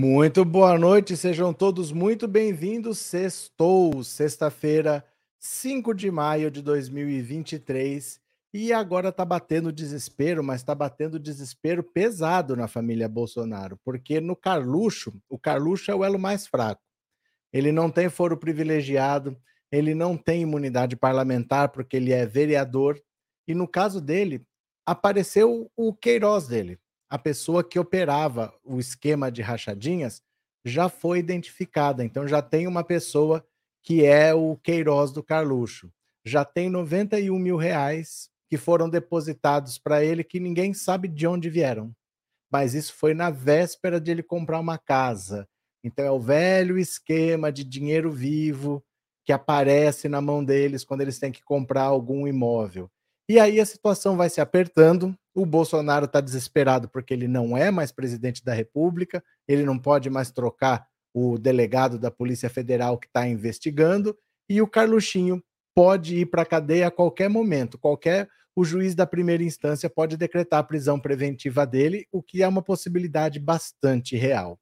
Muito boa noite, sejam todos muito bem-vindos. Sextou, sexta-feira, 5 de maio de 2023. E agora tá batendo desespero, mas tá batendo desespero pesado na família Bolsonaro, porque no Carluxo, o Carluxo é o elo mais fraco. Ele não tem foro privilegiado, ele não tem imunidade parlamentar porque ele é vereador. E no caso dele, apareceu o Queiroz dele, a pessoa que operava o esquema de rachadinhas já foi identificada. Então já tem uma pessoa que é o Queiroz do Carluxo. Já tem 91 mil reais que foram depositados para ele que ninguém sabe de onde vieram. Mas isso foi na véspera de ele comprar uma casa. Então é o velho esquema de dinheiro vivo que aparece na mão deles quando eles têm que comprar algum imóvel. E aí a situação vai se apertando. O Bolsonaro está desesperado porque ele não é mais presidente da República, ele não pode mais trocar o delegado da Polícia Federal que está investigando, e o Carluxinho pode ir para a cadeia a qualquer momento. Qualquer o juiz da primeira instância pode decretar a prisão preventiva dele, o que é uma possibilidade bastante real.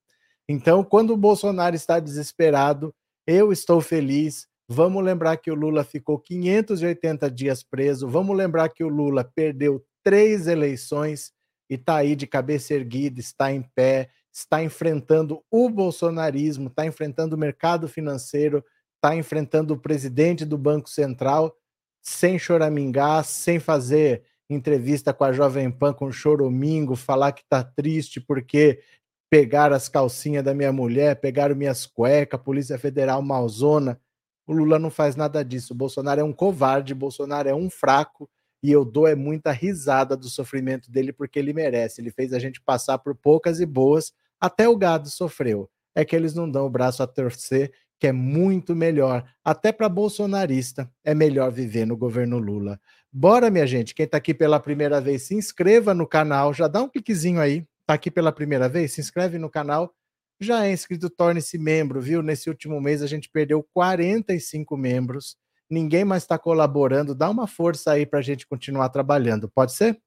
Então, quando o Bolsonaro está desesperado, eu estou feliz, Vamos lembrar que o Lula ficou 580 dias preso. Vamos lembrar que o Lula perdeu três eleições e está aí de cabeça erguida, está em pé, está enfrentando o bolsonarismo, está enfrentando o mercado financeiro, está enfrentando o presidente do Banco Central sem choramingar, sem fazer entrevista com a Jovem Pan com choromingo, falar que está triste porque pegaram as calcinhas da minha mulher, pegaram minhas cuecas, Polícia Federal malzona. O Lula não faz nada disso. O Bolsonaro é um covarde, Bolsonaro é um fraco e eu dou é muita risada do sofrimento dele porque ele merece. Ele fez a gente passar por poucas e boas, até o gado sofreu. É que eles não dão o braço a torcer, que é muito melhor. Até para bolsonarista é melhor viver no governo Lula. Bora, minha gente. Quem está aqui pela primeira vez, se inscreva no canal. Já dá um cliquezinho aí. Está aqui pela primeira vez? Se inscreve no canal já é inscrito, torne-se membro, viu? Nesse último mês a gente perdeu 45 membros, ninguém mais está colaborando. Dá uma força aí para a gente continuar trabalhando, pode ser?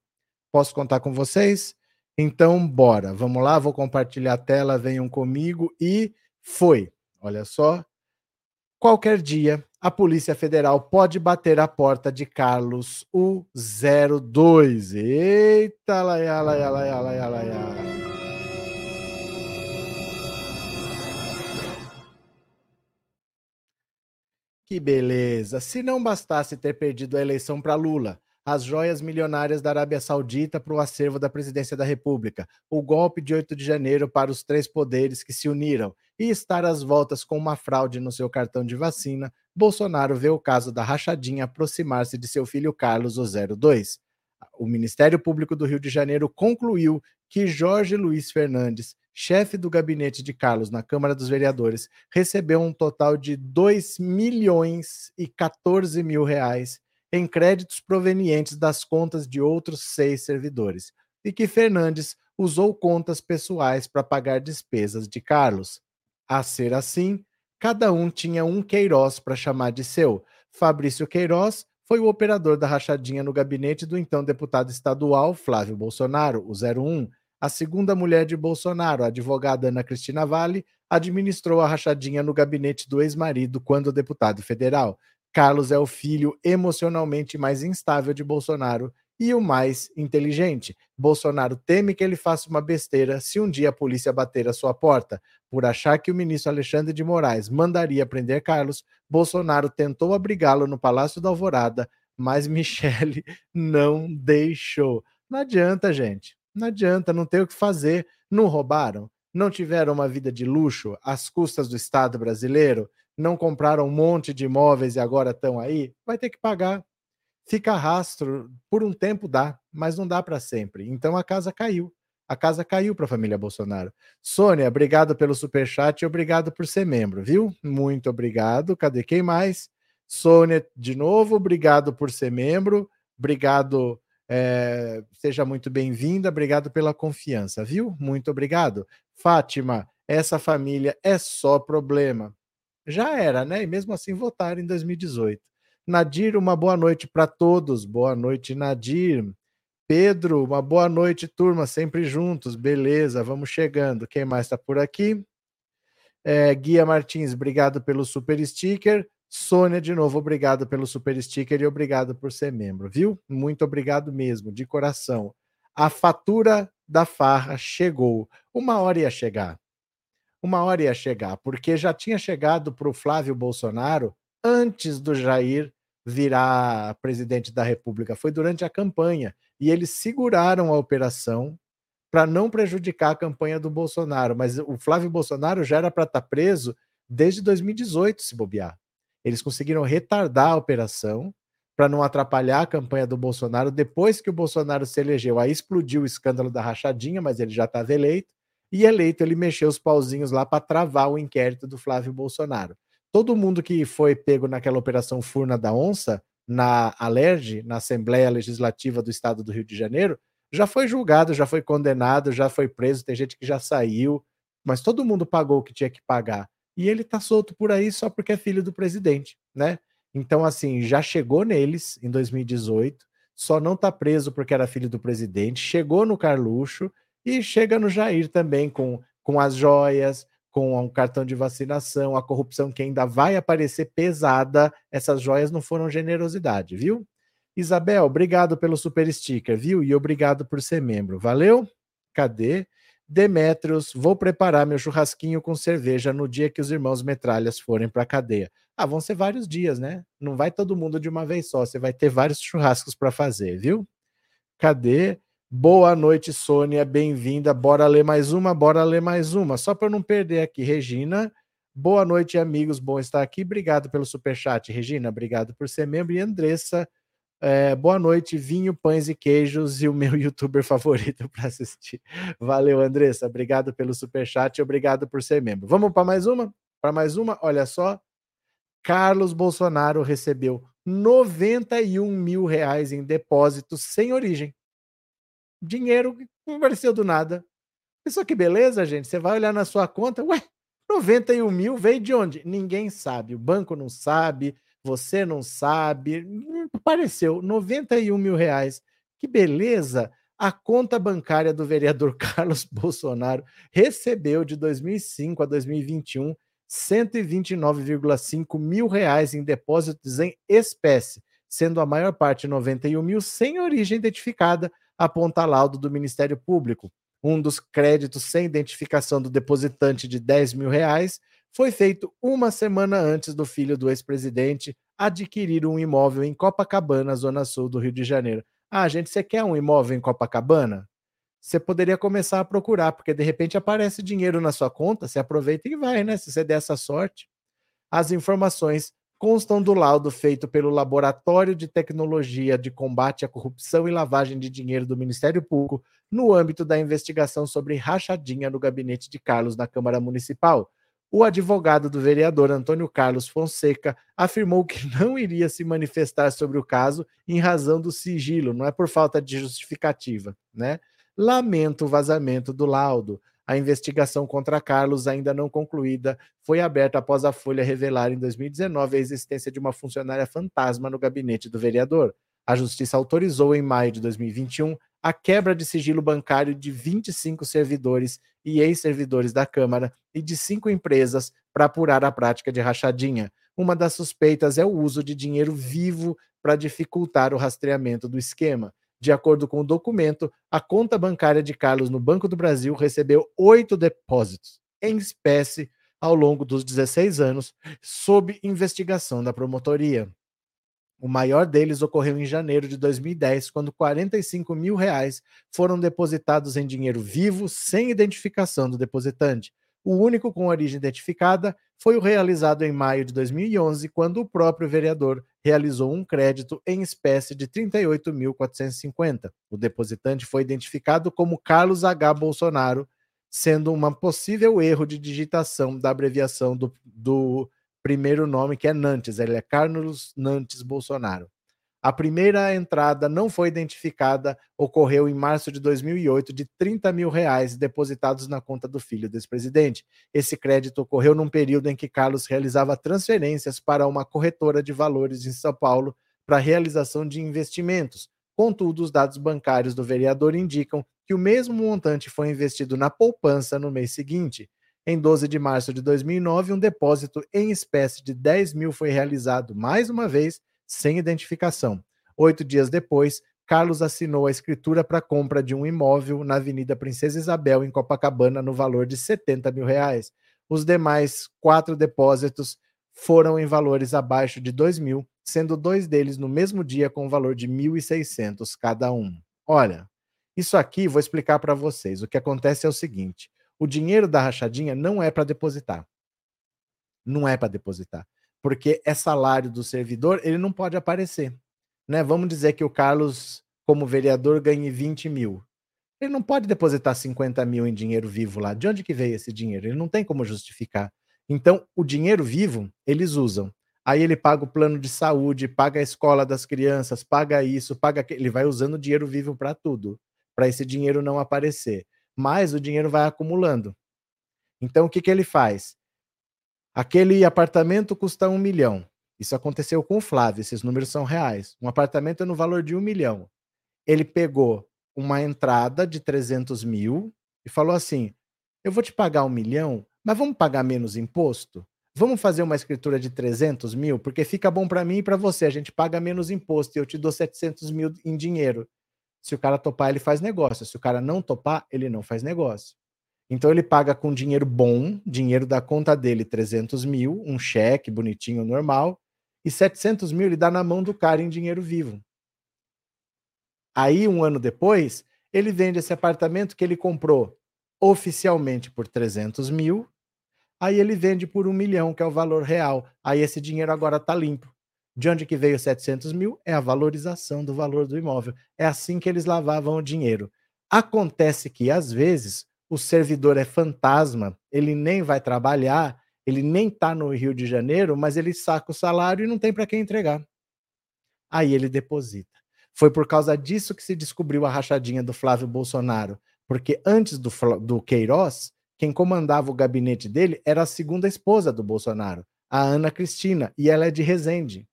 Posso contar com vocês? Então, bora, vamos lá, vou compartilhar a tela, venham comigo e foi. Olha só. Qualquer dia, a Polícia Federal pode bater a porta de Carlos U02. Eita, laia, laia, laia, laia, laia. Que beleza! Se não bastasse ter perdido a eleição para Lula, as joias milionárias da Arábia Saudita para o acervo da presidência da República, o golpe de 8 de janeiro para os três poderes que se uniram e estar às voltas com uma fraude no seu cartão de vacina, Bolsonaro vê o caso da rachadinha aproximar-se de seu filho Carlos, o 02. O Ministério Público do Rio de Janeiro concluiu que Jorge Luiz Fernandes chefe do gabinete de Carlos na Câmara dos Vereadores, recebeu um total de 2 milhões e 14 mil reais em créditos provenientes das contas de outros seis servidores, e que Fernandes usou contas pessoais para pagar despesas de Carlos. A ser assim, cada um tinha um Queiroz para chamar de seu. Fabrício Queiroz foi o operador da rachadinha no gabinete do então deputado estadual Flávio Bolsonaro, o 01, a segunda mulher de Bolsonaro, a advogada Ana Cristina Vale, administrou a rachadinha no gabinete do ex-marido quando deputado federal. Carlos é o filho emocionalmente mais instável de Bolsonaro e o mais inteligente. Bolsonaro teme que ele faça uma besteira se um dia a polícia bater a sua porta. Por achar que o ministro Alexandre de Moraes mandaria prender Carlos, Bolsonaro tentou abrigá-lo no Palácio da Alvorada, mas Michele não deixou. Não adianta, gente. Não adianta, não tem o que fazer. Não roubaram? Não tiveram uma vida de luxo às custas do Estado brasileiro? Não compraram um monte de imóveis e agora estão aí? Vai ter que pagar. Fica rastro, por um tempo dá, mas não dá para sempre. Então a casa caiu. A casa caiu para a família Bolsonaro. Sônia, obrigado pelo super chat e obrigado por ser membro, viu? Muito obrigado. Cadê quem mais? Sônia, de novo, obrigado por ser membro. Obrigado é, seja muito bem-vinda, obrigado pela confiança, viu? Muito obrigado. Fátima, essa família é só problema. Já era, né? E mesmo assim votaram em 2018. Nadir, uma boa noite para todos. Boa noite, Nadir. Pedro, uma boa noite, turma, sempre juntos, beleza, vamos chegando. Quem mais está por aqui? É, Guia Martins, obrigado pelo super sticker. Sônia, de novo, obrigado pelo super sticker e obrigado por ser membro, viu? Muito obrigado mesmo, de coração. A fatura da farra chegou. Uma hora ia chegar. Uma hora ia chegar, porque já tinha chegado para o Flávio Bolsonaro antes do Jair virar presidente da República. Foi durante a campanha. E eles seguraram a operação para não prejudicar a campanha do Bolsonaro. Mas o Flávio Bolsonaro já era para estar tá preso desde 2018, se bobear. Eles conseguiram retardar a operação para não atrapalhar a campanha do Bolsonaro. Depois que o Bolsonaro se elegeu, aí explodiu o escândalo da rachadinha, mas ele já estava eleito. E eleito, ele mexeu os pauzinhos lá para travar o inquérito do Flávio Bolsonaro. Todo mundo que foi pego naquela operação Furna da Onça, na Alerj, na Assembleia Legislativa do Estado do Rio de Janeiro, já foi julgado, já foi condenado, já foi preso, tem gente que já saiu, mas todo mundo pagou o que tinha que pagar. E ele tá solto por aí só porque é filho do presidente, né? Então, assim, já chegou neles em 2018, só não tá preso porque era filho do presidente, chegou no Carluxo e chega no Jair também com, com as joias, com um cartão de vacinação, a corrupção que ainda vai aparecer pesada, essas joias não foram generosidade, viu? Isabel, obrigado pelo super sticker, viu? E obrigado por ser membro. Valeu? Cadê? Demetrios, vou preparar meu churrasquinho com cerveja no dia que os irmãos metralhas forem para a cadeia. Ah, vão ser vários dias, né? Não vai todo mundo de uma vez só, você vai ter vários churrascos para fazer, viu? Cadê? Boa noite, Sônia, bem-vinda. Bora ler mais uma, bora ler mais uma. Só para não perder aqui, Regina. Boa noite, amigos. Bom estar aqui. Obrigado pelo super chat, Regina. Obrigado por ser membro. E Andressa, é, boa noite, vinho, pães e queijos e o meu youtuber favorito para assistir. Valeu, Andressa. Obrigado pelo super chat e obrigado por ser membro. Vamos para mais uma? Para mais uma? Olha só. Carlos Bolsonaro recebeu 91 mil reais em depósitos sem origem. Dinheiro que apareceu do nada. Pessoal, que beleza, gente. Você vai olhar na sua conta, ué, 91 mil veio de onde? Ninguém sabe. O banco não sabe, você não sabe. Apareceu 91 mil reais. Que beleza! A conta bancária do vereador Carlos Bolsonaro recebeu de 2005 a 2021 129,5 mil reais em depósitos em espécie, sendo a maior parte 91 mil sem origem identificada, aponta laudo do Ministério Público. Um dos créditos sem identificação do depositante de 10 mil reais foi feito uma semana antes do filho do ex-presidente adquirir um imóvel em Copacabana, zona sul do Rio de Janeiro. Ah, gente, você quer um imóvel em Copacabana? Você poderia começar a procurar, porque de repente aparece dinheiro na sua conta, você aproveita e vai, né? Se você der essa sorte. As informações constam do laudo feito pelo Laboratório de Tecnologia de Combate à Corrupção e Lavagem de Dinheiro do Ministério Público no âmbito da investigação sobre rachadinha no gabinete de Carlos na Câmara Municipal, o advogado do vereador Antônio Carlos Fonseca afirmou que não iria se manifestar sobre o caso em razão do sigilo, não é por falta de justificativa, né? Lamento o vazamento do laudo. A investigação contra Carlos, ainda não concluída, foi aberta após a Folha revelar em 2019 a existência de uma funcionária fantasma no gabinete do vereador. A Justiça autorizou em maio de 2021 a quebra de sigilo bancário de 25 servidores e ex-servidores da Câmara e de cinco empresas para apurar a prática de rachadinha. Uma das suspeitas é o uso de dinheiro vivo para dificultar o rastreamento do esquema. De acordo com o documento, a conta bancária de Carlos no Banco do Brasil recebeu oito depósitos em espécie ao longo dos 16 anos, sob investigação da promotoria. O maior deles ocorreu em janeiro de 2010, quando 45 mil reais foram depositados em dinheiro vivo, sem identificação do depositante. O único com origem identificada foi o realizado em maio de 2011, quando o próprio vereador realizou um crédito em espécie de 38.450. O depositante foi identificado como Carlos H. Bolsonaro, sendo um possível erro de digitação da abreviação do, do primeiro nome, que é Nantes. Ele é Carlos Nantes Bolsonaro. A primeira entrada não foi identificada, ocorreu em março de 2008, de 30 mil reais depositados na conta do filho do ex-presidente. Esse crédito ocorreu num período em que Carlos realizava transferências para uma corretora de valores em São Paulo para realização de investimentos, Contudo, os dados bancários do vereador indicam que o mesmo montante foi investido na poupança no mês seguinte. Em 12 de março de 2009, um depósito em espécie de 10 mil foi realizado, mais uma vez, sem identificação. Oito dias depois, Carlos assinou a escritura para compra de um imóvel na Avenida Princesa Isabel, em Copacabana, no valor de 70 mil reais. Os demais quatro depósitos foram em valores abaixo de 2 mil sendo dois deles no mesmo dia com o valor de 1.600 cada um. Olha, isso aqui vou explicar para vocês. O que acontece é o seguinte: o dinheiro da rachadinha não é para depositar. Não é para depositar. Porque é salário do servidor, ele não pode aparecer. Né? Vamos dizer que o Carlos, como vereador, ganhe 20 mil. Ele não pode depositar 50 mil em dinheiro vivo lá. De onde que veio esse dinheiro? Ele não tem como justificar. Então, o dinheiro vivo, eles usam. Aí ele paga o plano de saúde, paga a escola das crianças, paga isso, paga aquilo. Ele vai usando dinheiro vivo para tudo, para esse dinheiro não aparecer. Mas o dinheiro vai acumulando. Então o que, que ele faz? Aquele apartamento custa um milhão. Isso aconteceu com o Flávio, esses números são reais. Um apartamento é no valor de um milhão. Ele pegou uma entrada de 300 mil e falou assim: Eu vou te pagar um milhão, mas vamos pagar menos imposto? Vamos fazer uma escritura de 300 mil? Porque fica bom para mim e para você. A gente paga menos imposto e eu te dou 700 mil em dinheiro. Se o cara topar, ele faz negócio. Se o cara não topar, ele não faz negócio. Então ele paga com dinheiro bom, dinheiro da conta dele, 300 mil, um cheque bonitinho, normal, e 700 mil ele dá na mão do cara em dinheiro vivo. Aí, um ano depois, ele vende esse apartamento que ele comprou oficialmente por 300 mil Aí ele vende por um milhão, que é o valor real. Aí esse dinheiro agora está limpo. De onde que veio 700 mil? É a valorização do valor do imóvel. É assim que eles lavavam o dinheiro. Acontece que, às vezes, o servidor é fantasma, ele nem vai trabalhar, ele nem está no Rio de Janeiro, mas ele saca o salário e não tem para quem entregar. Aí ele deposita. Foi por causa disso que se descobriu a rachadinha do Flávio Bolsonaro. Porque antes do, do Queiroz, quem comandava o gabinete dele era a segunda esposa do Bolsonaro, a Ana Cristina, e ela é de Resende.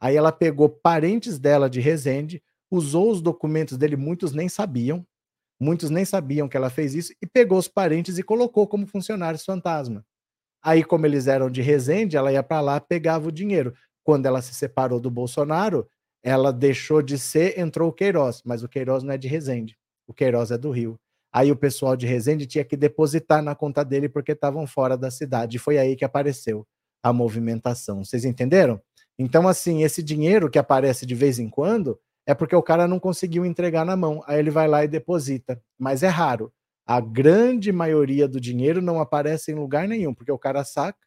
Aí ela pegou parentes dela de Resende, usou os documentos dele, muitos nem sabiam, muitos nem sabiam que ela fez isso, e pegou os parentes e colocou como funcionários fantasma. Aí, como eles eram de Resende, ela ia para lá, pegava o dinheiro. Quando ela se separou do Bolsonaro, ela deixou de ser, entrou o Queiroz, mas o Queiroz não é de Resende, o Queiroz é do Rio. Aí o pessoal de Resende tinha que depositar na conta dele porque estavam fora da cidade. Foi aí que apareceu a movimentação. Vocês entenderam? Então, assim, esse dinheiro que aparece de vez em quando é porque o cara não conseguiu entregar na mão. Aí ele vai lá e deposita. Mas é raro. A grande maioria do dinheiro não aparece em lugar nenhum, porque o cara saca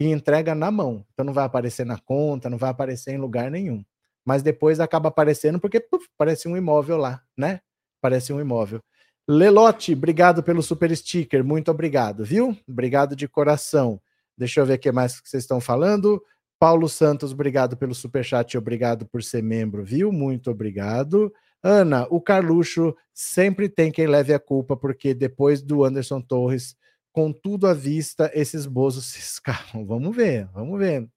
e entrega na mão. Então não vai aparecer na conta, não vai aparecer em lugar nenhum. Mas depois acaba aparecendo porque puf, parece um imóvel lá, né? Parece um imóvel. Lelote, obrigado pelo super sticker, muito obrigado, viu? Obrigado de coração. Deixa eu ver o que mais vocês estão falando. Paulo Santos, obrigado pelo super chat, obrigado por ser membro, viu? Muito obrigado. Ana, o Carluxo sempre tem quem leve a culpa, porque depois do Anderson Torres, com tudo à vista, esses bozos se escapam. Vamos ver, vamos ver.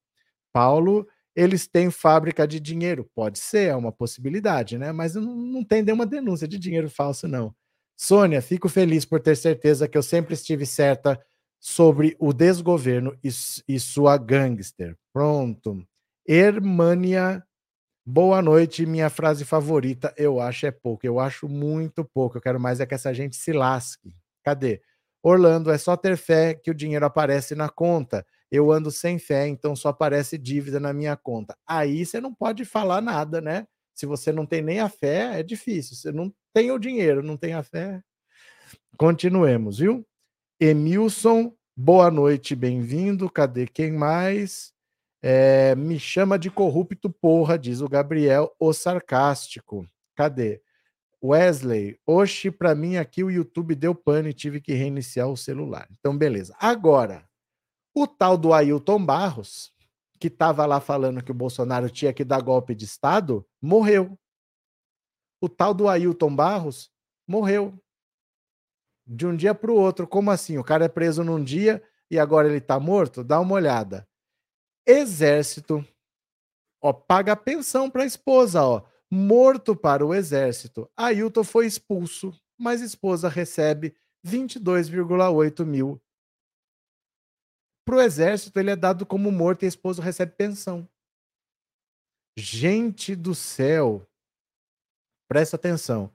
Paulo, eles têm fábrica de dinheiro. Pode ser, é uma possibilidade, né? Mas não, não tem nenhuma denúncia de dinheiro falso, não. Sônia, fico feliz por ter certeza que eu sempre estive certa sobre o desgoverno e, e sua gangster. Pronto. Hermânia, boa noite. Minha frase favorita, eu acho é pouco. Eu acho muito pouco. Eu quero mais é que essa gente se lasque. Cadê? Orlando, é só ter fé que o dinheiro aparece na conta. Eu ando sem fé, então só aparece dívida na minha conta. Aí você não pode falar nada, né? Se você não tem nem a fé, é difícil. Você não tem o dinheiro, não tem a fé. Continuemos, viu? Emilson, boa noite, bem-vindo. Cadê quem mais? É, me chama de corrupto, porra, diz o Gabriel, o sarcástico. Cadê? Wesley, oxe, para mim aqui o YouTube deu pane e tive que reiniciar o celular. Então, beleza. Agora, o tal do Ailton Barros, que estava lá falando que o Bolsonaro tinha que dar golpe de Estado, morreu. O tal do Ailton Barros morreu. De um dia para o outro. Como assim? O cara é preso num dia e agora ele está morto? Dá uma olhada. Exército, ó, paga pensão para a esposa, ó. Morto para o exército, Ailton foi expulso, mas esposa recebe 22,8 mil. Para o exército, ele é dado como morto e a esposa recebe pensão. Gente do céu, presta atenção.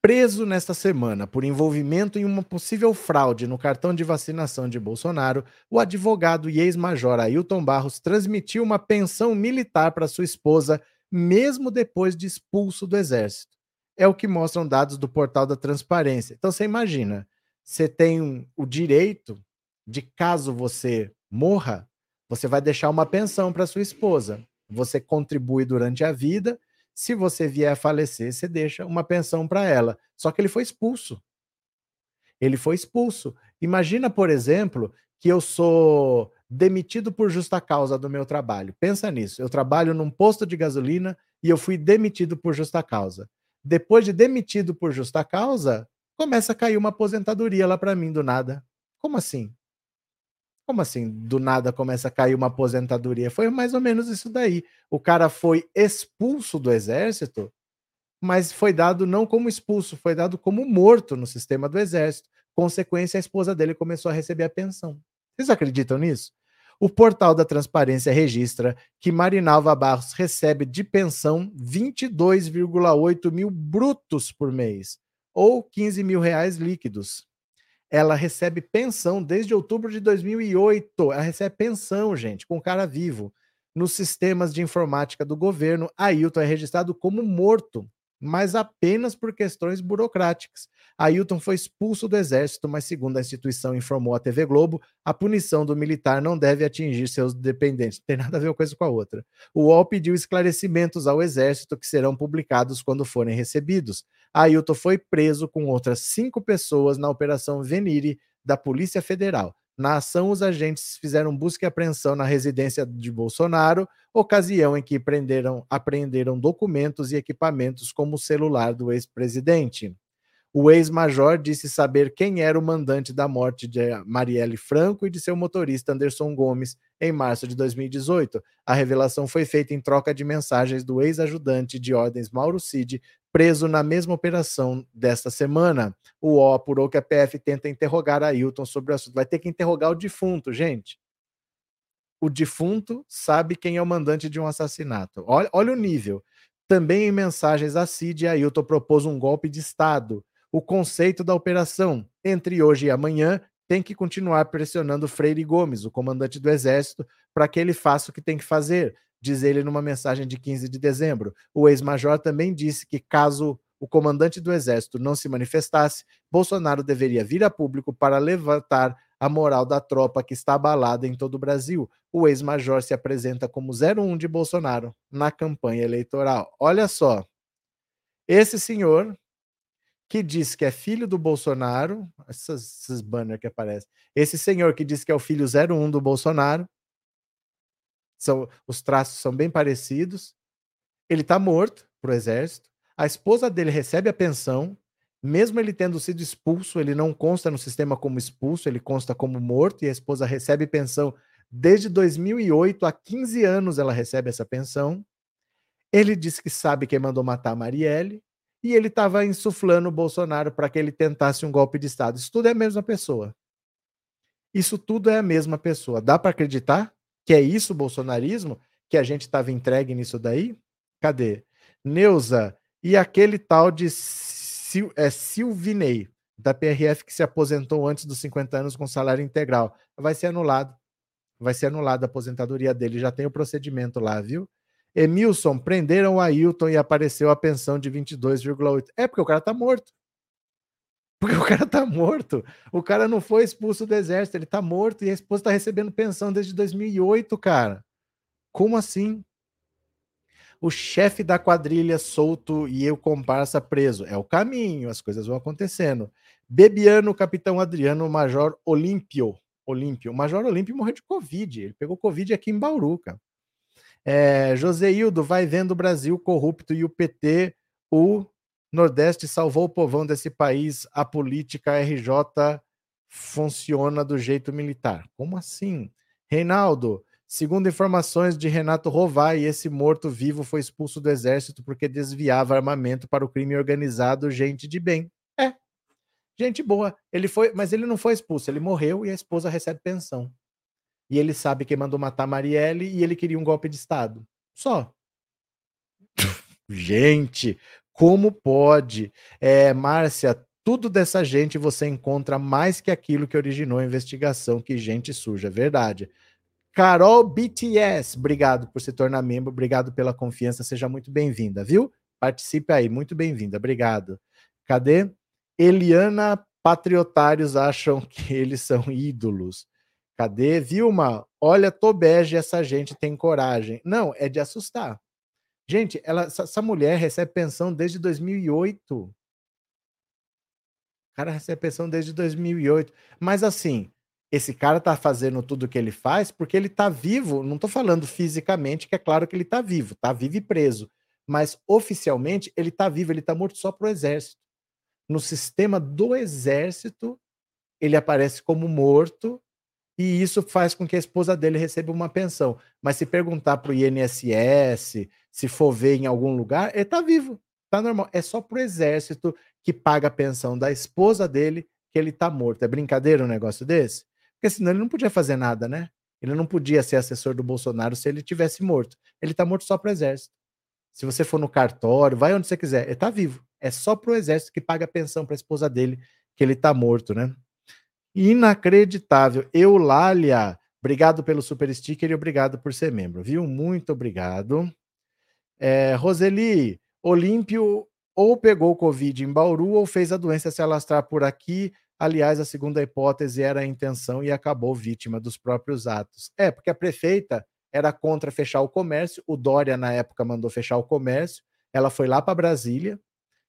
Preso nesta semana por envolvimento em uma possível fraude no cartão de vacinação de Bolsonaro, o advogado e ex-major Ailton Barros transmitiu uma pensão militar para sua esposa, mesmo depois de expulso do exército. É o que mostram dados do portal da transparência. Então você imagina, você tem o direito de caso você morra, você vai deixar uma pensão para sua esposa você contribui durante a vida. Se você vier a falecer, você deixa uma pensão para ela. Só que ele foi expulso. Ele foi expulso. Imagina, por exemplo, que eu sou demitido por justa causa do meu trabalho. Pensa nisso. Eu trabalho num posto de gasolina e eu fui demitido por justa causa. Depois de demitido por justa causa, começa a cair uma aposentadoria lá para mim do nada. Como assim? Como assim? Do nada começa a cair uma aposentadoria. Foi mais ou menos isso daí. O cara foi expulso do exército, mas foi dado não como expulso, foi dado como morto no sistema do exército. Consequência, a esposa dele começou a receber a pensão. Vocês acreditam nisso? O portal da transparência registra que Marinalva Barros recebe de pensão 22,8 mil brutos por mês, ou 15 mil reais líquidos ela recebe pensão desde outubro de 2008. Ela recebe pensão, gente, com cara vivo. Nos sistemas de informática do governo, Ailton é registrado como morto, mas apenas por questões burocráticas. Ailton foi expulso do exército, mas, segundo a instituição informou a TV Globo, a punição do militar não deve atingir seus dependentes. Não tem nada a ver uma coisa com a outra. O UOL pediu esclarecimentos ao exército que serão publicados quando forem recebidos. Ailton foi preso com outras cinco pessoas na Operação Venire da Polícia Federal. Na ação, os agentes fizeram busca e apreensão na residência de Bolsonaro, ocasião em que prenderam, apreenderam documentos e equipamentos como o celular do ex-presidente. O ex-major disse saber quem era o mandante da morte de Marielle Franco e de seu motorista Anderson Gomes em março de 2018. A revelação foi feita em troca de mensagens do ex-ajudante de ordens Mauro Cid preso na mesma operação desta semana. O O apurou que a PF tenta interrogar a Ailton sobre o assunto. Vai ter que interrogar o defunto, gente. O defunto sabe quem é o mandante de um assassinato. Olha, olha o nível. Também em mensagens a Cid, Ailton propôs um golpe de Estado. O conceito da operação, entre hoje e amanhã, tem que continuar pressionando Freire Gomes, o comandante do Exército, para que ele faça o que tem que fazer diz ele numa mensagem de 15 de dezembro. O ex-major também disse que, caso o comandante do exército não se manifestasse, Bolsonaro deveria vir a público para levantar a moral da tropa que está abalada em todo o Brasil. O ex-major se apresenta como 01 de Bolsonaro na campanha eleitoral. Olha só, esse senhor que diz que é filho do Bolsonaro, essas, esses banners que aparecem, esse senhor que diz que é o filho 01 do Bolsonaro, são, os traços são bem parecidos. Ele está morto para o exército. A esposa dele recebe a pensão. Mesmo ele tendo sido expulso, ele não consta no sistema como expulso, ele consta como morto e a esposa recebe pensão desde 2008, há 15 anos ela recebe essa pensão. Ele disse que sabe quem mandou matar a Marielle e ele estava insuflando o Bolsonaro para que ele tentasse um golpe de Estado. Isso tudo é a mesma pessoa. Isso tudo é a mesma pessoa. Dá para acreditar? Que é isso o bolsonarismo? Que a gente estava entregue nisso daí? Cadê? Neuza, e aquele tal de Sil, é, Silvinei, da PRF, que se aposentou antes dos 50 anos com salário integral, vai ser anulado. Vai ser anulada a aposentadoria dele. Já tem o procedimento lá, viu? Emilson, prenderam o Ailton e apareceu a pensão de 22,8. É porque o cara tá morto. Porque o cara tá morto. O cara não foi expulso do exército, ele tá morto e a esposa tá recebendo pensão desde 2008, cara. Como assim? O chefe da quadrilha solto e eu comparsa preso. É o caminho, as coisas vão acontecendo. Bebiano, capitão Adriano, major Olímpio. Olímpio. O major Olímpio morreu de Covid. Ele pegou Covid aqui em Bauru, cara. É, Joseildo, vai vendo o Brasil corrupto e o PT, o Nordeste salvou o povão desse país, a política RJ funciona do jeito militar. Como assim? Reinaldo, Segundo informações de Renato Rovai, esse morto-vivo foi expulso do exército porque desviava armamento para o crime organizado, gente de bem. É. Gente boa. Ele foi, mas ele não foi expulso, ele morreu e a esposa recebe pensão. E ele sabe que mandou matar Marielle e ele queria um golpe de estado. Só. gente, como pode? É, Márcia, tudo dessa gente você encontra mais que aquilo que originou a investigação, que gente suja, verdade. Carol BTS, obrigado por se tornar membro, obrigado pela confiança, seja muito bem-vinda, viu? Participe aí, muito bem-vinda, obrigado. Cadê? Eliana, patriotários acham que eles são ídolos. Cadê? Vilma, olha, Tobege, essa gente tem coragem. Não, é de assustar. Gente, ela, essa mulher recebe pensão desde 2008. O cara recebe pensão desde 2008. Mas assim, esse cara tá fazendo tudo que ele faz porque ele tá vivo. Não tô falando fisicamente, que é claro que ele tá vivo, tá vivo e preso. Mas oficialmente ele tá vivo, ele tá morto só pro exército. No sistema do exército, ele aparece como morto e isso faz com que a esposa dele receba uma pensão. Mas se perguntar pro INSS, se for ver em algum lugar, ele tá vivo, tá normal. É só pro exército que paga a pensão da esposa dele que ele tá morto. É brincadeira um negócio desse? Porque senão ele não podia fazer nada, né? Ele não podia ser assessor do Bolsonaro se ele tivesse morto. Ele tá morto só pro exército. Se você for no cartório, vai onde você quiser, ele tá vivo. É só pro exército que paga a pensão para a esposa dele que ele tá morto, né? Inacreditável. Eulália, obrigado pelo super sticker e obrigado por ser membro, viu? Muito obrigado. É, Roseli, Olímpio ou pegou Covid em Bauru ou fez a doença se alastrar por aqui Aliás, a segunda hipótese era a intenção e acabou vítima dos próprios atos. É, porque a prefeita era contra fechar o comércio, o Dória, na época, mandou fechar o comércio, ela foi lá para Brasília,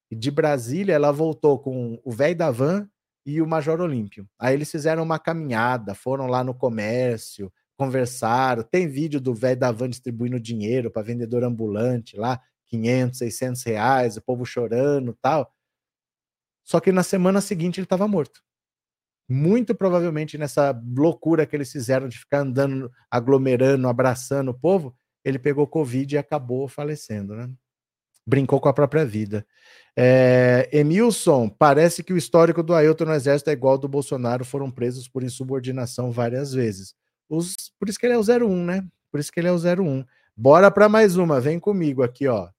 e de Brasília ela voltou com o velho da van e o Major Olímpio. Aí eles fizeram uma caminhada, foram lá no comércio, conversaram. Tem vídeo do velho da van distribuindo dinheiro para vendedor ambulante lá, 500, 600 reais, o povo chorando tal. Só que na semana seguinte ele estava morto. Muito provavelmente nessa loucura que eles fizeram de ficar andando, aglomerando, abraçando o povo, ele pegou Covid e acabou falecendo, né? Brincou com a própria vida. É, Emilson, parece que o histórico do Ailton no Exército é igual ao do Bolsonaro, foram presos por insubordinação várias vezes. Os, por isso que ele é o 01, né? Por isso que ele é o 01. Bora para mais uma, vem comigo aqui, ó.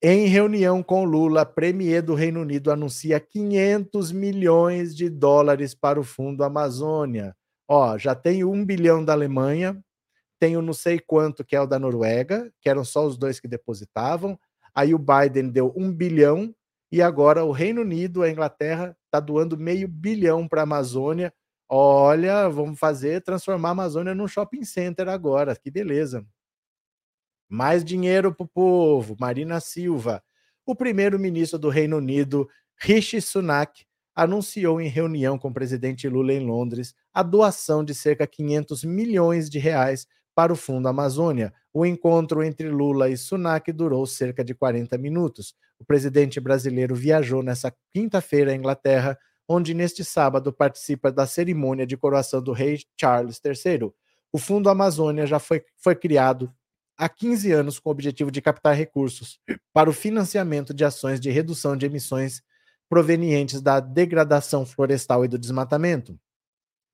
Em reunião com Lula, Premier do Reino Unido anuncia 500 milhões de dólares para o Fundo Amazônia. Ó, já tem um bilhão da Alemanha, tenho não sei quanto que é o da Noruega, que eram só os dois que depositavam. Aí o Biden deu um bilhão e agora o Reino Unido, a Inglaterra, está doando meio bilhão para a Amazônia. Olha, vamos fazer transformar a Amazônia num shopping center agora. Que beleza. Mais dinheiro para o povo. Marina Silva. O primeiro-ministro do Reino Unido, Rishi Sunak, anunciou em reunião com o presidente Lula em Londres a doação de cerca de 500 milhões de reais para o Fundo Amazônia. O encontro entre Lula e Sunak durou cerca de 40 minutos. O presidente brasileiro viajou nessa quinta-feira à Inglaterra, onde neste sábado participa da cerimônia de coroação do rei Charles III. O Fundo Amazônia já foi, foi criado há 15 anos com o objetivo de captar recursos para o financiamento de ações de redução de emissões provenientes da degradação florestal e do desmatamento.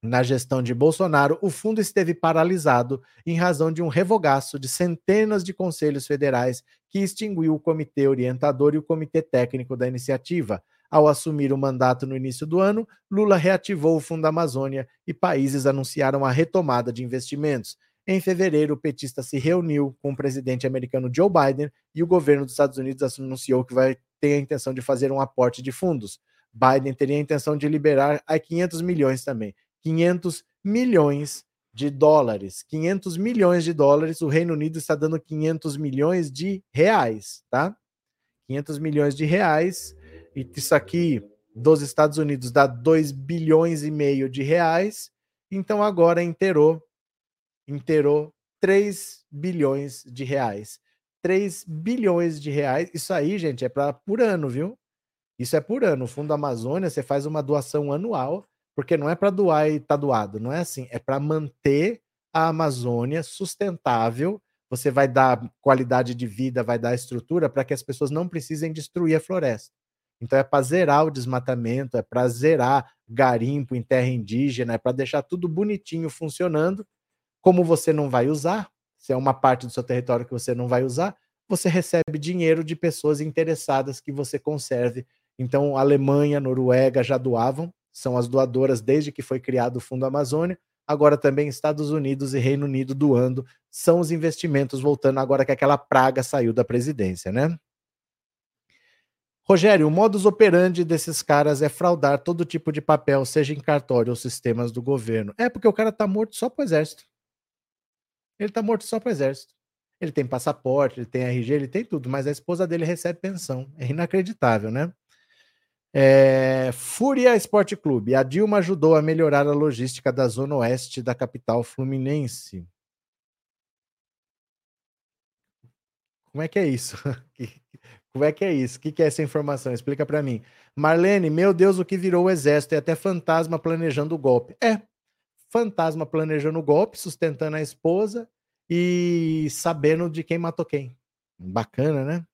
Na gestão de Bolsonaro, o fundo esteve paralisado em razão de um revogaço de centenas de conselhos federais que extinguiu o comitê orientador e o comitê técnico da iniciativa. Ao assumir o mandato no início do ano, Lula reativou o Fundo Amazônia e países anunciaram a retomada de investimentos. Em fevereiro, o petista se reuniu com o presidente americano Joe Biden e o governo dos Estados Unidos anunciou que vai ter a intenção de fazer um aporte de fundos. Biden teria a intenção de liberar a 500 milhões também. 500 milhões de dólares. 500 milhões de dólares. O Reino Unido está dando 500 milhões de reais, tá? 500 milhões de reais. E isso aqui dos Estados Unidos dá 2 bilhões e meio de reais. Então agora inteirou inteirou 3 bilhões de reais. 3 bilhões de reais. Isso aí, gente, é para por ano, viu? Isso é por ano. O Fundo Amazônia, você faz uma doação anual, porque não é para doar e tá doado, não é assim. É para manter a Amazônia sustentável. Você vai dar qualidade de vida, vai dar estrutura para que as pessoas não precisem destruir a floresta. Então é para zerar o desmatamento, é para zerar garimpo em terra indígena, é para deixar tudo bonitinho funcionando. Como você não vai usar, se é uma parte do seu território que você não vai usar, você recebe dinheiro de pessoas interessadas que você conserve. Então, Alemanha, Noruega já doavam, são as doadoras desde que foi criado o Fundo Amazônia. Agora também Estados Unidos e Reino Unido doando, são os investimentos voltando agora que aquela praga saiu da presidência, né? Rogério, o modus operandi desses caras é fraudar todo tipo de papel, seja em cartório ou sistemas do governo. É porque o cara tá morto só pro exército. Ele tá morto só pro exército. Ele tem passaporte, ele tem RG, ele tem tudo, mas a esposa dele recebe pensão. É inacreditável, né? É, Fúria Esporte Clube. A Dilma ajudou a melhorar a logística da zona oeste da capital fluminense. Como é que é isso? Como é que é isso? O que é essa informação? Explica para mim. Marlene, meu Deus, o que virou o exército? É até fantasma planejando o golpe. É, fantasma planejando o golpe, sustentando a esposa e sabendo de quem matou quem. Bacana, né?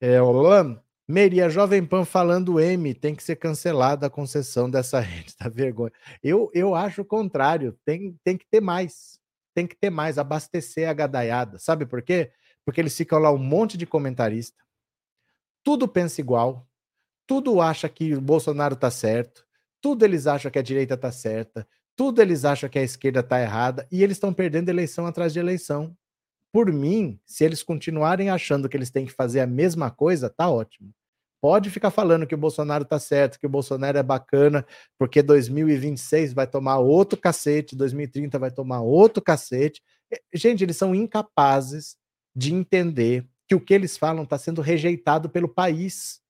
É, olá, Meria Jovem Pan falando M, tem que ser cancelada a concessão dessa rede, tá vergonha. Eu, eu acho o contrário, tem, tem que ter mais. Tem que ter mais, abastecer a gadaiada. Sabe por quê? Porque eles ficam lá um monte de comentarista, tudo pensa igual, tudo acha que o Bolsonaro tá certo, tudo eles acham que a direita tá certa, tudo eles acham que a esquerda tá errada e eles estão perdendo eleição atrás de eleição. Por mim, se eles continuarem achando que eles têm que fazer a mesma coisa, tá ótimo. Pode ficar falando que o Bolsonaro tá certo, que o Bolsonaro é bacana, porque 2026 vai tomar outro cacete, 2030 vai tomar outro cacete. Gente, eles são incapazes de entender que o que eles falam está sendo rejeitado pelo país.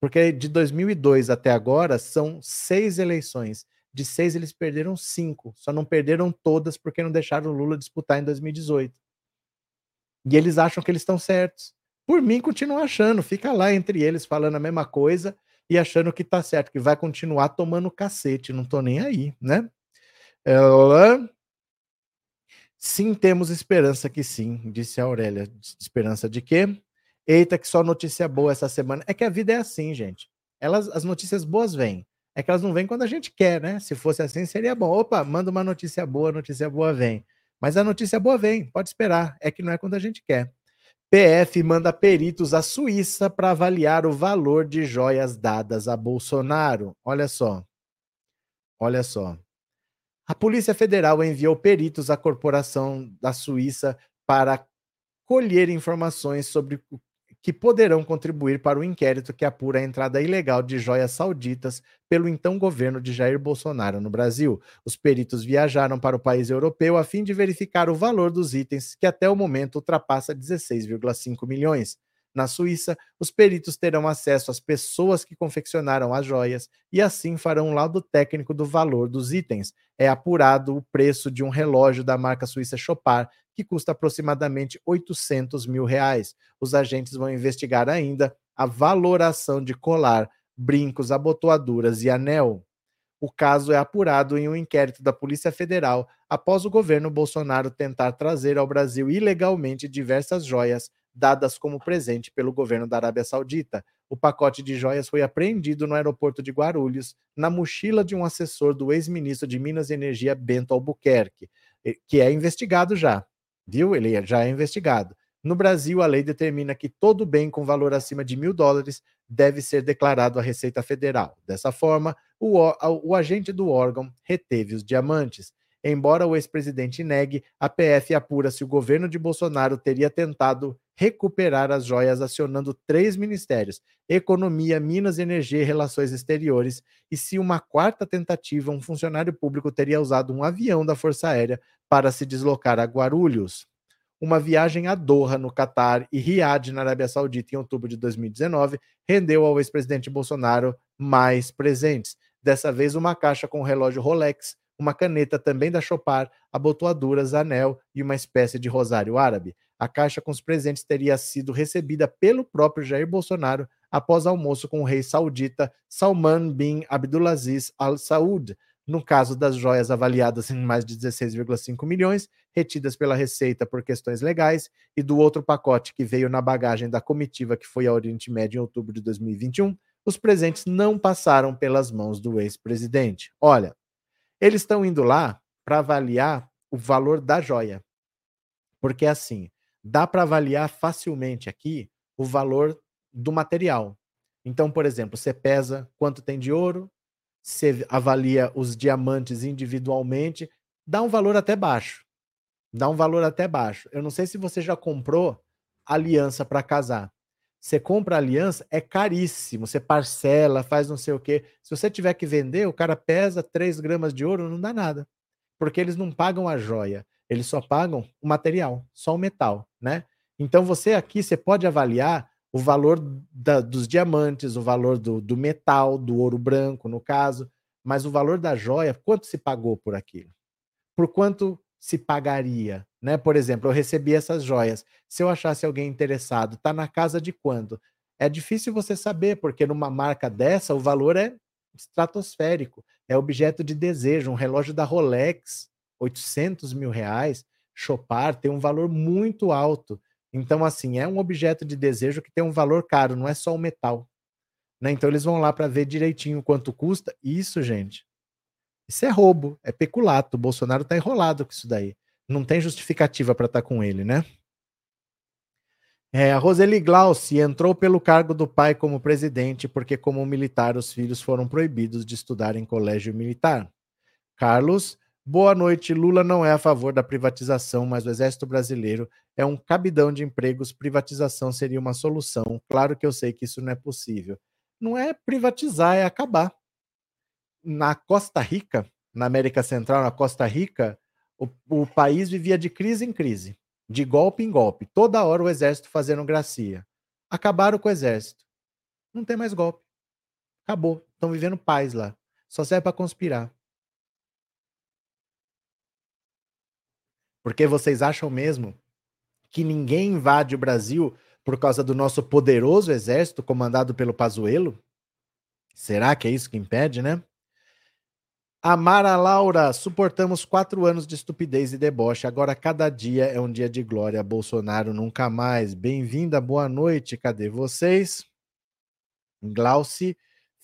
Porque de 2002 até agora são seis eleições. De seis, eles perderam cinco. Só não perderam todas porque não deixaram o Lula disputar em 2018. E eles acham que eles estão certos. Por mim, continuam achando. Fica lá entre eles falando a mesma coisa e achando que tá certo, que vai continuar tomando cacete. Não tô nem aí, né? Ela Sim, temos esperança que sim, disse a Aurélia. Esperança de quê? Eita, que só notícia boa essa semana. É que a vida é assim, gente. Elas, as notícias boas vêm. É que elas não vêm quando a gente quer, né? Se fosse assim, seria bom. Opa, manda uma notícia boa, notícia boa vem. Mas a notícia boa vem, pode esperar. É que não é quando a gente quer. PF manda peritos à Suíça para avaliar o valor de joias dadas a Bolsonaro. Olha só. Olha só. A Polícia Federal enviou peritos à corporação da Suíça para colher informações sobre que poderão contribuir para o inquérito que apura a entrada ilegal de joias sauditas pelo então governo de Jair Bolsonaro no Brasil. Os peritos viajaram para o país europeu a fim de verificar o valor dos itens, que até o momento ultrapassa 16,5 milhões. Na Suíça, os peritos terão acesso às pessoas que confeccionaram as joias e assim farão um laudo técnico do valor dos itens. É apurado o preço de um relógio da marca suíça Chopard, que custa aproximadamente 800 mil reais. Os agentes vão investigar ainda a valoração de colar, brincos, abotoaduras e anel. O caso é apurado em um inquérito da Polícia Federal após o governo Bolsonaro tentar trazer ao Brasil ilegalmente diversas joias dadas como presente pelo governo da Arábia Saudita. O pacote de joias foi apreendido no aeroporto de Guarulhos, na mochila de um assessor do ex-ministro de Minas e Energia, Bento Albuquerque, que é investigado já, viu? Ele já é investigado. No Brasil, a lei determina que todo bem com valor acima de mil dólares deve ser declarado à Receita Federal. Dessa forma, o, o agente do órgão reteve os diamantes. Embora o ex-presidente negue, a PF apura se o governo de Bolsonaro teria tentado recuperar as joias acionando três ministérios: Economia, Minas, Energia e Relações Exteriores, e se uma quarta tentativa, um funcionário público teria usado um avião da Força Aérea para se deslocar a Guarulhos. Uma viagem a Doha, no Catar, e Riad, na Arábia Saudita, em outubro de 2019, rendeu ao ex-presidente Bolsonaro mais presentes. Dessa vez, uma caixa com relógio Rolex, uma caneta também da Chopard, abotoaduras, anel e uma espécie de rosário árabe. A caixa com os presentes teria sido recebida pelo próprio Jair Bolsonaro após almoço com o rei saudita Salman bin Abdulaziz Al Saud, no caso das joias avaliadas em mais de 16,5 milhões, retidas pela Receita por questões legais, e do outro pacote que veio na bagagem da comitiva que foi ao Oriente Médio em outubro de 2021, os presentes não passaram pelas mãos do ex-presidente. Olha, eles estão indo lá para avaliar o valor da joia. Porque assim, dá para avaliar facilmente aqui o valor do material. Então, por exemplo, você pesa quanto tem de ouro, você avalia os diamantes individualmente, dá um valor até baixo. Dá um valor até baixo. Eu não sei se você já comprou aliança para casar. Você compra aliança, é caríssimo. Você parcela, faz não sei o quê. Se você tiver que vender, o cara pesa 3 gramas de ouro, não dá nada. Porque eles não pagam a joia, eles só pagam o material, só o metal, né? Então você aqui, você pode avaliar o valor da, dos diamantes, o valor do, do metal, do ouro branco, no caso, mas o valor da joia, quanto se pagou por aquilo? Por quanto se pagaria? Né? Por exemplo, eu recebi essas joias. Se eu achasse alguém interessado, tá na casa de quanto? É difícil você saber, porque numa marca dessa o valor é estratosférico. É objeto de desejo. Um relógio da Rolex, 800 mil reais, Chopard, tem um valor muito alto. Então, assim, é um objeto de desejo que tem um valor caro, não é só o metal. Né? Então, eles vão lá para ver direitinho quanto custa. Isso, gente, isso é roubo, é peculato. O Bolsonaro está enrolado com isso daí. Não tem justificativa para estar tá com ele, né? É, Roseli Glauci entrou pelo cargo do pai como presidente porque, como militar, os filhos foram proibidos de estudar em colégio militar. Carlos Boa noite. Lula não é a favor da privatização, mas o Exército Brasileiro é um cabidão de empregos. Privatização seria uma solução. Claro que eu sei que isso não é possível. Não é privatizar, é acabar. Na Costa Rica, na América Central, na Costa Rica, o, o país vivia de crise em crise, de golpe em golpe. Toda hora o Exército fazendo gracia. Acabaram com o Exército. Não tem mais golpe. Acabou. Estão vivendo paz lá. Só serve para conspirar. Porque vocês acham mesmo que ninguém invade o Brasil por causa do nosso poderoso exército comandado pelo Pazuello? Será que é isso que impede, né? Amara Laura, suportamos quatro anos de estupidez e deboche. Agora cada dia é um dia de glória. Bolsonaro nunca mais. Bem-vinda, boa noite. Cadê vocês? Glauci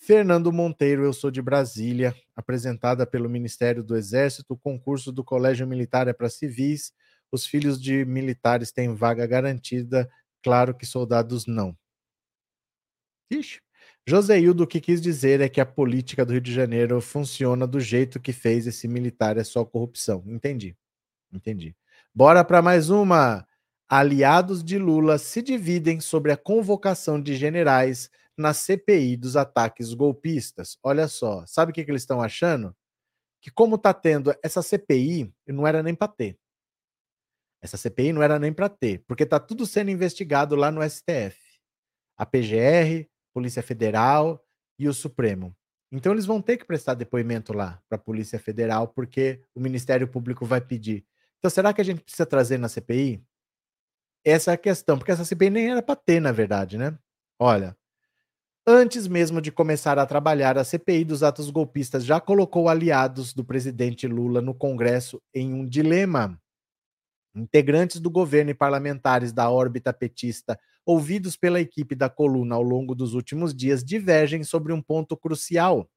Fernando Monteiro, eu sou de Brasília, apresentada pelo Ministério do Exército. O concurso do Colégio Militar é para civis. Os filhos de militares têm vaga garantida. Claro que soldados não. Ixi. Joseildo, o que quis dizer é que a política do Rio de Janeiro funciona do jeito que fez esse militar, é só corrupção. Entendi. Entendi. Bora para mais uma. Aliados de Lula se dividem sobre a convocação de generais na CPI dos ataques golpistas. Olha só, sabe o que, que eles estão achando? Que como está tendo essa CPI, não era nem para ter. Essa CPI não era nem para ter, porque está tudo sendo investigado lá no STF. A PGR, Polícia Federal e o Supremo. Então eles vão ter que prestar depoimento lá para a Polícia Federal, porque o Ministério Público vai pedir. Então será que a gente precisa trazer na CPI? Essa é a questão, porque essa CPI nem era para ter, na verdade, né? Olha, Antes mesmo de começar a trabalhar, a CPI dos atos golpistas já colocou aliados do presidente Lula no Congresso em um dilema. Integrantes do governo e parlamentares da órbita petista, ouvidos pela equipe da coluna ao longo dos últimos dias, divergem sobre um ponto crucial: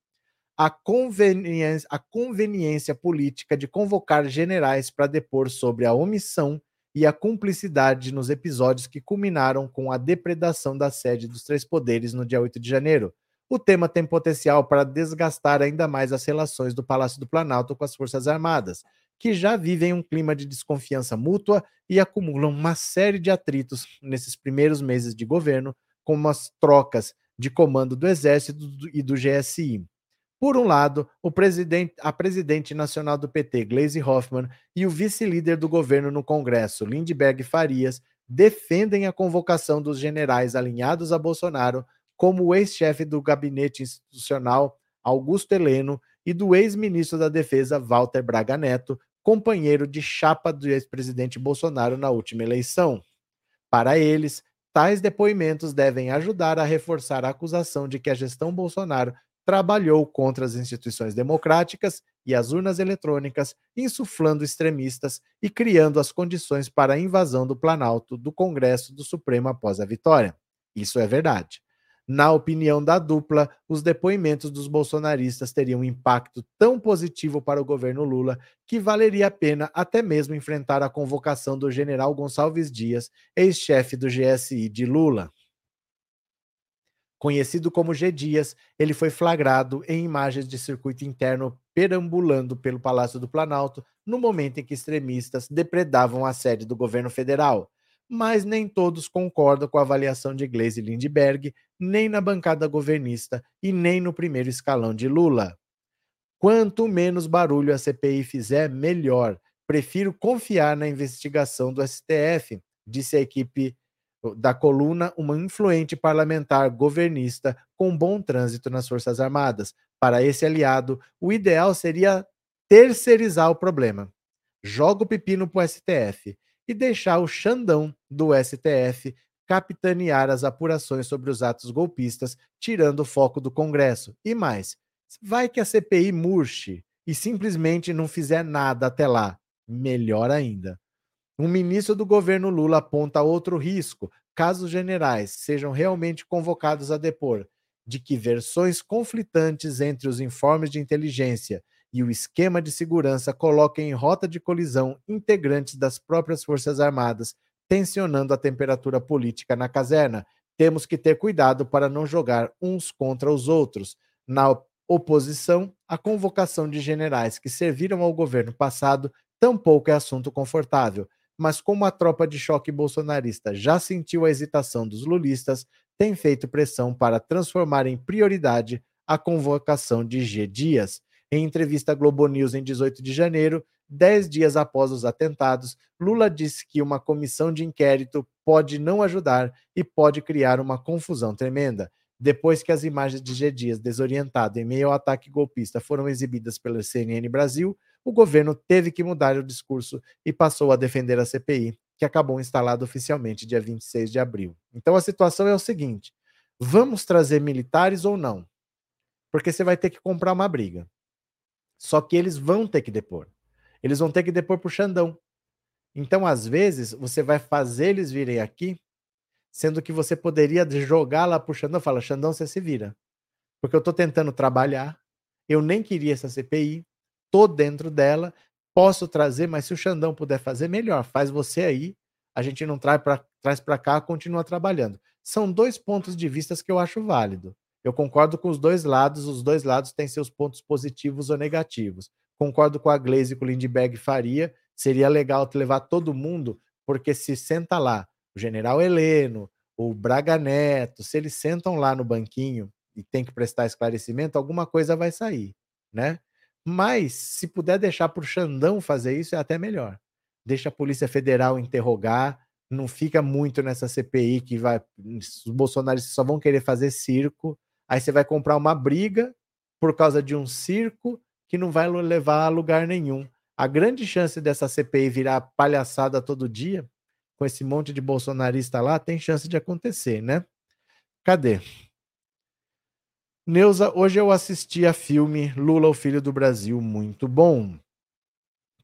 a conveniência, a conveniência política de convocar generais para depor sobre a omissão e a cumplicidade nos episódios que culminaram com a depredação da sede dos Três Poderes no dia 8 de janeiro. O tema tem potencial para desgastar ainda mais as relações do Palácio do Planalto com as Forças Armadas, que já vivem um clima de desconfiança mútua e acumulam uma série de atritos nesses primeiros meses de governo, como as trocas de comando do Exército e do GSI. Por um lado, presidente, a presidente nacional do PT, Gleisi Hoffmann, e o vice-líder do governo no Congresso, Lindbergh Farias, defendem a convocação dos generais alinhados a Bolsonaro, como o ex-chefe do gabinete institucional, Augusto Heleno, e do ex-ministro da Defesa, Walter Braga Neto, companheiro de chapa do ex-presidente Bolsonaro na última eleição. Para eles, tais depoimentos devem ajudar a reforçar a acusação de que a gestão Bolsonaro trabalhou contra as instituições democráticas e as urnas eletrônicas, insuflando extremistas e criando as condições para a invasão do Planalto, do Congresso, do Supremo após a vitória. Isso é verdade. Na opinião da dupla, os depoimentos dos bolsonaristas teriam um impacto tão positivo para o governo Lula que valeria a pena até mesmo enfrentar a convocação do general Gonçalves Dias, ex-chefe do GSI de Lula. Conhecido como G. Dias, ele foi flagrado em imagens de circuito interno perambulando pelo Palácio do Planalto no momento em que extremistas depredavam a sede do governo federal mas nem todos concordam com a avaliação de Gleisi Lindbergh, nem na bancada governista e nem no primeiro escalão de Lula. Quanto menos barulho a CPI fizer, melhor. Prefiro confiar na investigação do STF, disse a equipe da coluna, uma influente parlamentar governista com bom trânsito nas Forças Armadas. Para esse aliado, o ideal seria terceirizar o problema. Joga o pepino para o STF e deixar o Xandão do STF capitanear as apurações sobre os atos golpistas, tirando o foco do Congresso. E mais, vai que a CPI murche e simplesmente não fizer nada até lá. Melhor ainda. Um ministro do governo Lula aponta outro risco, caso generais sejam realmente convocados a depor, de que versões conflitantes entre os informes de inteligência e o esquema de segurança coloquem em rota de colisão integrantes das próprias Forças Armadas, tensionando a temperatura política na caserna. Temos que ter cuidado para não jogar uns contra os outros. Na oposição, a convocação de generais que serviram ao governo passado tampouco é assunto confortável. Mas como a tropa de choque bolsonarista já sentiu a hesitação dos lulistas, tem feito pressão para transformar em prioridade a convocação de G. Dias. Em entrevista à Globo News em 18 de janeiro, dez dias após os atentados, Lula disse que uma comissão de inquérito pode não ajudar e pode criar uma confusão tremenda. Depois que as imagens de G. Dias desorientado em meio ao ataque golpista foram exibidas pela CNN Brasil, o governo teve que mudar o discurso e passou a defender a CPI, que acabou instalada oficialmente dia 26 de abril. Então a situação é o seguinte: vamos trazer militares ou não? Porque você vai ter que comprar uma briga. Só que eles vão ter que depor. Eles vão ter que depor para o Xandão. Então, às vezes, você vai fazer eles virem aqui, sendo que você poderia jogar lá para o Xandão. Fala, Xandão, você se vira. Porque eu estou tentando trabalhar, eu nem queria essa CPI, tô dentro dela, posso trazer, mas se o Xandão puder fazer, melhor. Faz você aí, a gente não traz para cá, continua trabalhando. São dois pontos de vista que eu acho válido. Eu concordo com os dois lados, os dois lados têm seus pontos positivos ou negativos. Concordo com a Glaze e com o Lindbergh Faria, seria legal levar todo mundo, porque se senta lá o general Heleno, o Braga Neto, se eles sentam lá no banquinho e tem que prestar esclarecimento, alguma coisa vai sair, né? Mas se puder deixar para o Xandão fazer isso, é até melhor. Deixa a Polícia Federal interrogar, não fica muito nessa CPI que vai. Os bolsonaristas só vão querer fazer circo Aí você vai comprar uma briga por causa de um circo que não vai levar a lugar nenhum. A grande chance dessa CPI virar palhaçada todo dia, com esse monte de bolsonarista lá, tem chance de acontecer, né? Cadê? Neuza, hoje eu assisti a filme Lula, o Filho do Brasil, muito bom.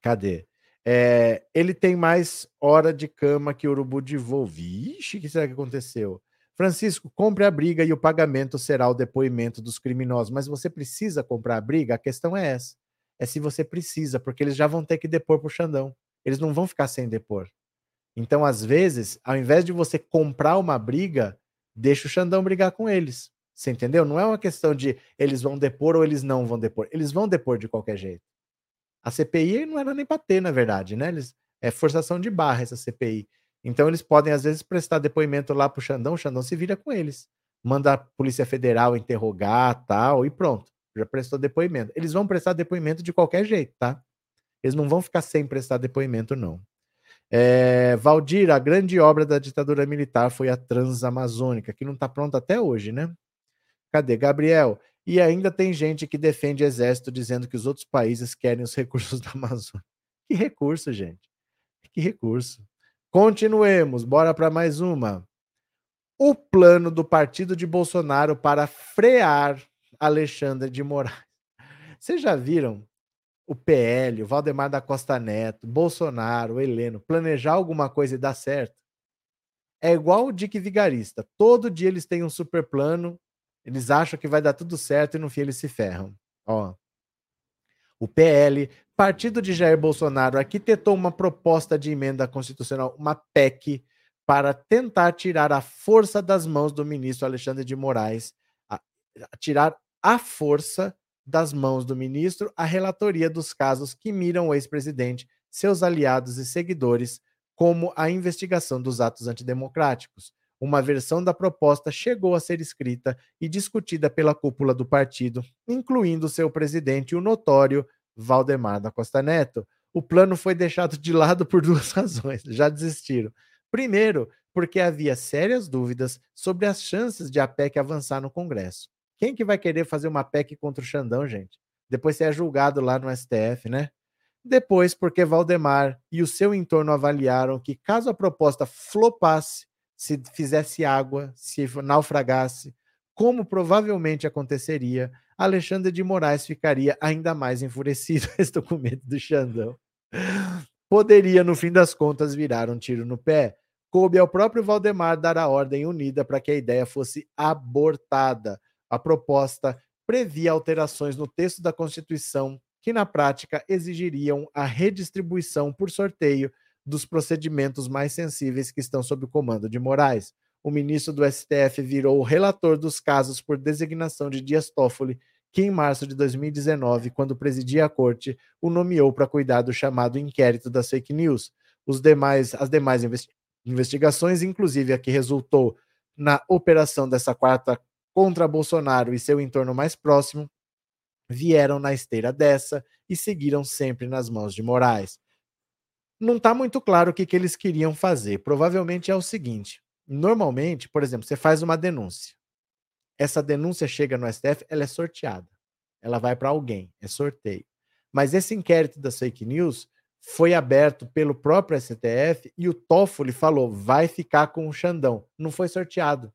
Cadê? É, ele tem mais hora de cama que urubu de voo. Vixe, o que será que aconteceu? Francisco, compre a briga e o pagamento será o depoimento dos criminosos. Mas você precisa comprar a briga? A questão é essa. É se você precisa, porque eles já vão ter que depor para o Xandão. Eles não vão ficar sem depor. Então, às vezes, ao invés de você comprar uma briga, deixa o Xandão brigar com eles. Você entendeu? Não é uma questão de eles vão depor ou eles não vão depor. Eles vão depor de qualquer jeito. A CPI não era nem para ter, na verdade, né? Eles, é forçação de barra essa CPI. Então eles podem, às vezes, prestar depoimento lá pro Xandão, o Xandão se vira com eles. Manda a Polícia Federal interrogar, tal, e pronto. Já prestou depoimento. Eles vão prestar depoimento de qualquer jeito, tá? Eles não vão ficar sem prestar depoimento, não. É, Valdir, a grande obra da ditadura militar foi a Transamazônica, que não está pronta até hoje, né? Cadê? Gabriel, e ainda tem gente que defende exército dizendo que os outros países querem os recursos da Amazônia. Que recurso, gente? Que recurso? Continuemos, bora para mais uma. O plano do partido de Bolsonaro para frear Alexandre de Moraes. Vocês já viram o PL, o Valdemar da Costa Neto, Bolsonaro, o Heleno, planejar alguma coisa e dar certo, é igual o Dick Vigarista. Todo dia eles têm um super plano, eles acham que vai dar tudo certo e no fim eles se ferram. Ó, o PL, partido de Jair Bolsonaro, arquitetou uma proposta de emenda constitucional, uma PEC, para tentar tirar a força das mãos do ministro Alexandre de Moraes, a, a tirar a força das mãos do ministro a relatoria dos casos que miram o ex-presidente, seus aliados e seguidores, como a investigação dos atos antidemocráticos. Uma versão da proposta chegou a ser escrita e discutida pela cúpula do partido, incluindo seu presidente, o notório Valdemar da Costa Neto. O plano foi deixado de lado por duas razões, já desistiram. Primeiro, porque havia sérias dúvidas sobre as chances de a PEC avançar no Congresso. Quem que vai querer fazer uma PEC contra o Xandão, gente? Depois você é julgado lá no STF, né? Depois, porque Valdemar e o seu entorno avaliaram que, caso a proposta flopasse, se fizesse água, se naufragasse, como provavelmente aconteceria, Alexandre de Moraes ficaria ainda mais enfurecido. Estou com medo do Xandão. Poderia, no fim das contas, virar um tiro no pé. Coube ao próprio Valdemar dar a ordem unida para que a ideia fosse abortada. A proposta previa alterações no texto da Constituição que, na prática, exigiriam a redistribuição por sorteio dos procedimentos mais sensíveis que estão sob o comando de Moraes. O ministro do STF virou o relator dos casos por designação de Dias Toffoli, que em março de 2019, quando presidia a corte, o nomeou para cuidar do chamado inquérito das fake news. Os demais, as demais investigações, inclusive a que resultou na operação dessa quarta contra Bolsonaro e seu entorno mais próximo vieram na esteira dessa e seguiram sempre nas mãos de Moraes. Não está muito claro o que, que eles queriam fazer. Provavelmente é o seguinte: normalmente, por exemplo, você faz uma denúncia. Essa denúncia chega no STF, ela é sorteada. Ela vai para alguém, é sorteio. Mas esse inquérito das fake news foi aberto pelo próprio STF e o Toffoli falou: vai ficar com o Xandão. Não foi sorteado.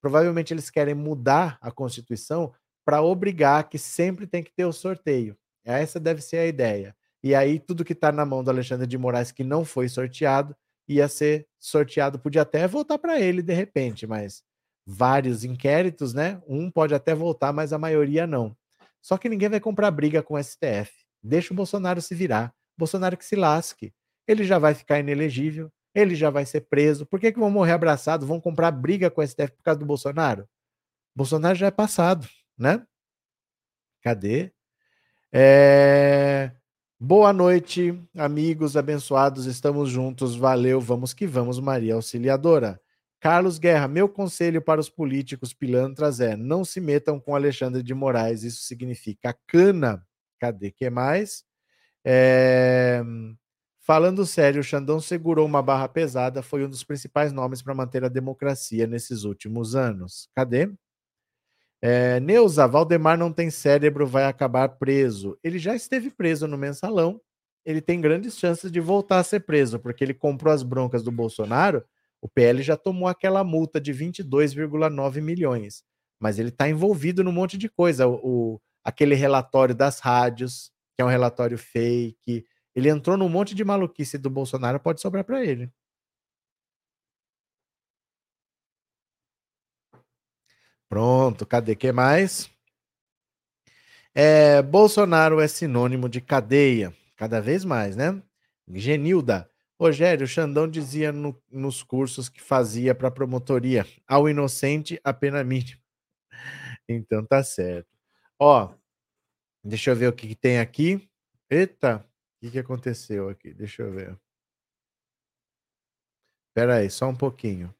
Provavelmente eles querem mudar a Constituição para obrigar que sempre tem que ter o sorteio. Essa deve ser a ideia. E aí, tudo que está na mão do Alexandre de Moraes que não foi sorteado, ia ser sorteado, podia até voltar para ele de repente, mas vários inquéritos, né? Um pode até voltar, mas a maioria não. Só que ninguém vai comprar briga com o STF. Deixa o Bolsonaro se virar. Bolsonaro que se lasque. Ele já vai ficar inelegível, ele já vai ser preso. Por que, que vão morrer abraçados? Vão comprar briga com o STF por causa do Bolsonaro? Bolsonaro já é passado, né? Cadê? É... Boa noite, amigos abençoados, estamos juntos, valeu, vamos que vamos, Maria Auxiliadora. Carlos Guerra, meu conselho para os políticos pilantras é: não se metam com Alexandre de Moraes, isso significa cana. Cadê que mais? É... Falando sério, o Xandão segurou uma barra pesada, foi um dos principais nomes para manter a democracia nesses últimos anos. Cadê? É, Neuza, Valdemar não tem cérebro, vai acabar preso. Ele já esteve preso no mensalão. Ele tem grandes chances de voltar a ser preso, porque ele comprou as broncas do Bolsonaro. O PL já tomou aquela multa de 22,9 milhões. Mas ele está envolvido num monte de coisa. O, o, aquele relatório das rádios, que é um relatório fake ele entrou num monte de maluquice do Bolsonaro, pode sobrar para ele. Pronto, cadê que mais? É, Bolsonaro é sinônimo de cadeia, cada vez mais, né? Genilda. Rogério, Xandão dizia no, nos cursos que fazia para promotoria, ao inocente a pena mínima. Então tá certo. Ó, deixa eu ver o que, que tem aqui. Eita, o que, que aconteceu aqui? Deixa eu ver. Espera aí, só um pouquinho.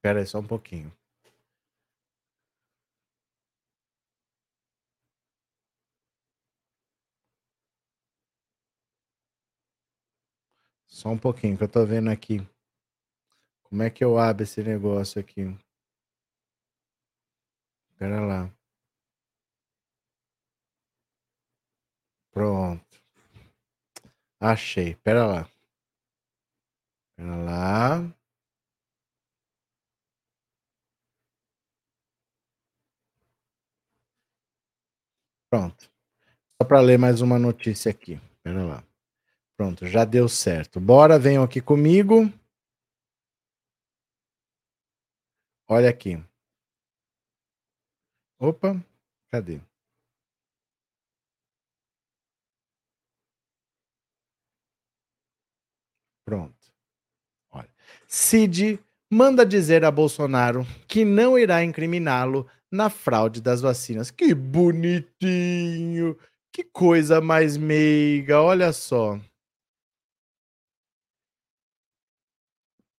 Espera aí, só um pouquinho. Só um pouquinho que eu tô vendo aqui. Como é que eu abro esse negócio aqui? Pera lá. Pronto. Achei. Pera lá. Pera lá. Pronto. Só para ler mais uma notícia aqui. Pera lá. Pronto, já deu certo. Bora, venham aqui comigo. Olha aqui. Opa, cadê? Pronto. Olha. Cid manda dizer a Bolsonaro que não irá incriminá-lo na fraude das vacinas. Que bonitinho! Que coisa mais meiga, olha só.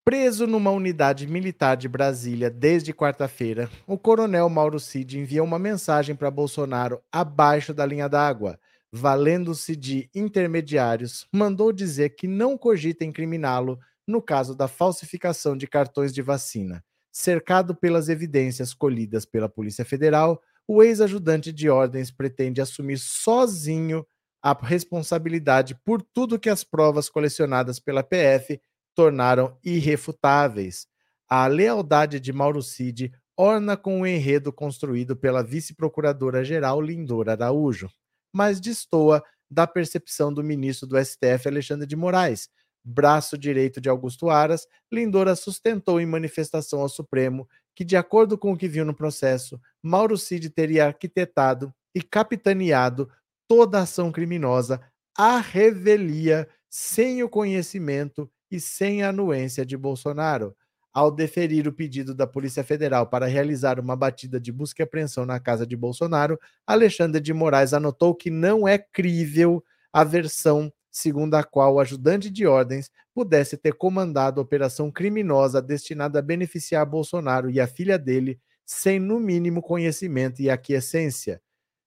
Preso numa unidade militar de Brasília desde quarta-feira, o coronel Mauro Cid enviou uma mensagem para Bolsonaro abaixo da linha d'água. Valendo-se de intermediários, mandou dizer que não cogita incriminá-lo no caso da falsificação de cartões de vacina. Cercado pelas evidências colhidas pela Polícia Federal, o ex-ajudante de ordens pretende assumir sozinho a responsabilidade por tudo que as provas colecionadas pela PF tornaram irrefutáveis. A lealdade de Mauro Cid orna com o enredo construído pela vice-procuradora-geral Lindora Araújo, mas destoa da percepção do ministro do STF Alexandre de Moraes, braço direito de Augusto Aras, Lindora sustentou em manifestação ao Supremo que, de acordo com o que viu no processo, Mauro Cid teria arquitetado e capitaneado toda ação criminosa à revelia, sem o conhecimento e sem a anuência de Bolsonaro. Ao deferir o pedido da Polícia Federal para realizar uma batida de busca e apreensão na casa de Bolsonaro, Alexandre de Moraes anotou que não é crível a versão segundo a qual o ajudante de ordens pudesse ter comandado operação criminosa destinada a beneficiar Bolsonaro e a filha dele sem no mínimo conhecimento e aquiescência.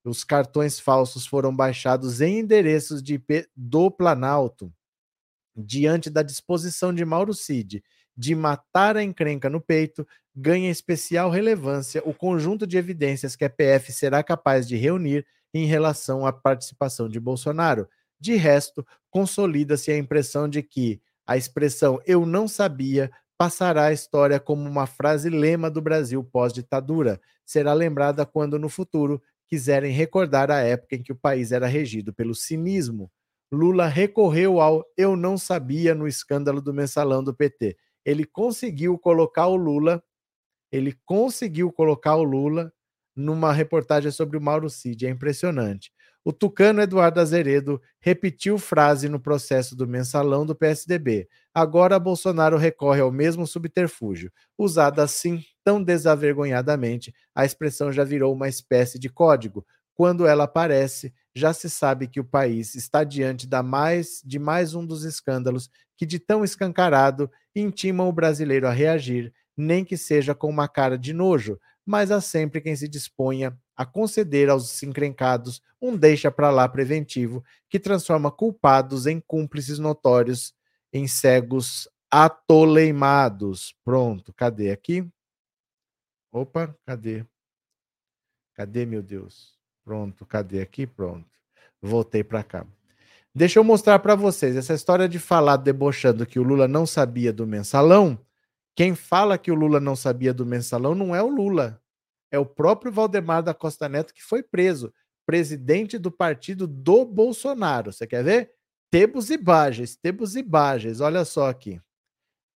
Os cartões falsos foram baixados em endereços de IP do Planalto. Diante da disposição de Mauro Cid de matar a encrenca no peito, ganha especial relevância o conjunto de evidências que a PF será capaz de reunir em relação à participação de Bolsonaro, de resto, consolida-se a impressão de que a expressão eu não sabia passará à história como uma frase lema do Brasil pós-ditadura. Será lembrada quando, no futuro, quiserem recordar a época em que o país era regido pelo cinismo. Lula recorreu ao eu não sabia no escândalo do mensalão do PT. Ele conseguiu colocar o Lula, ele conseguiu colocar o Lula numa reportagem sobre o Mauro Cid. É impressionante. O tucano Eduardo Azeredo repetiu frase no processo do mensalão do PSDB. Agora Bolsonaro recorre ao mesmo subterfúgio. Usada assim, tão desavergonhadamente, a expressão já virou uma espécie de código. Quando ela aparece, já se sabe que o país está diante da mais, de mais um dos escândalos que, de tão escancarado, intimam o brasileiro a reagir, nem que seja com uma cara de nojo, mas há sempre quem se disponha a conceder aos encrencados um deixa para lá preventivo que transforma culpados em cúmplices notórios, em cegos atoleimados. Pronto, cadê aqui? Opa, cadê? Cadê, meu Deus? Pronto, cadê aqui? Pronto. Voltei para cá. Deixa eu mostrar para vocês essa história de falar debochando que o Lula não sabia do mensalão. Quem fala que o Lula não sabia do mensalão não é o Lula, é o próprio Valdemar da Costa Neto que foi preso, presidente do partido do Bolsonaro. Você quer ver? Tebos e Bages, Tebos e Bages. Olha só aqui.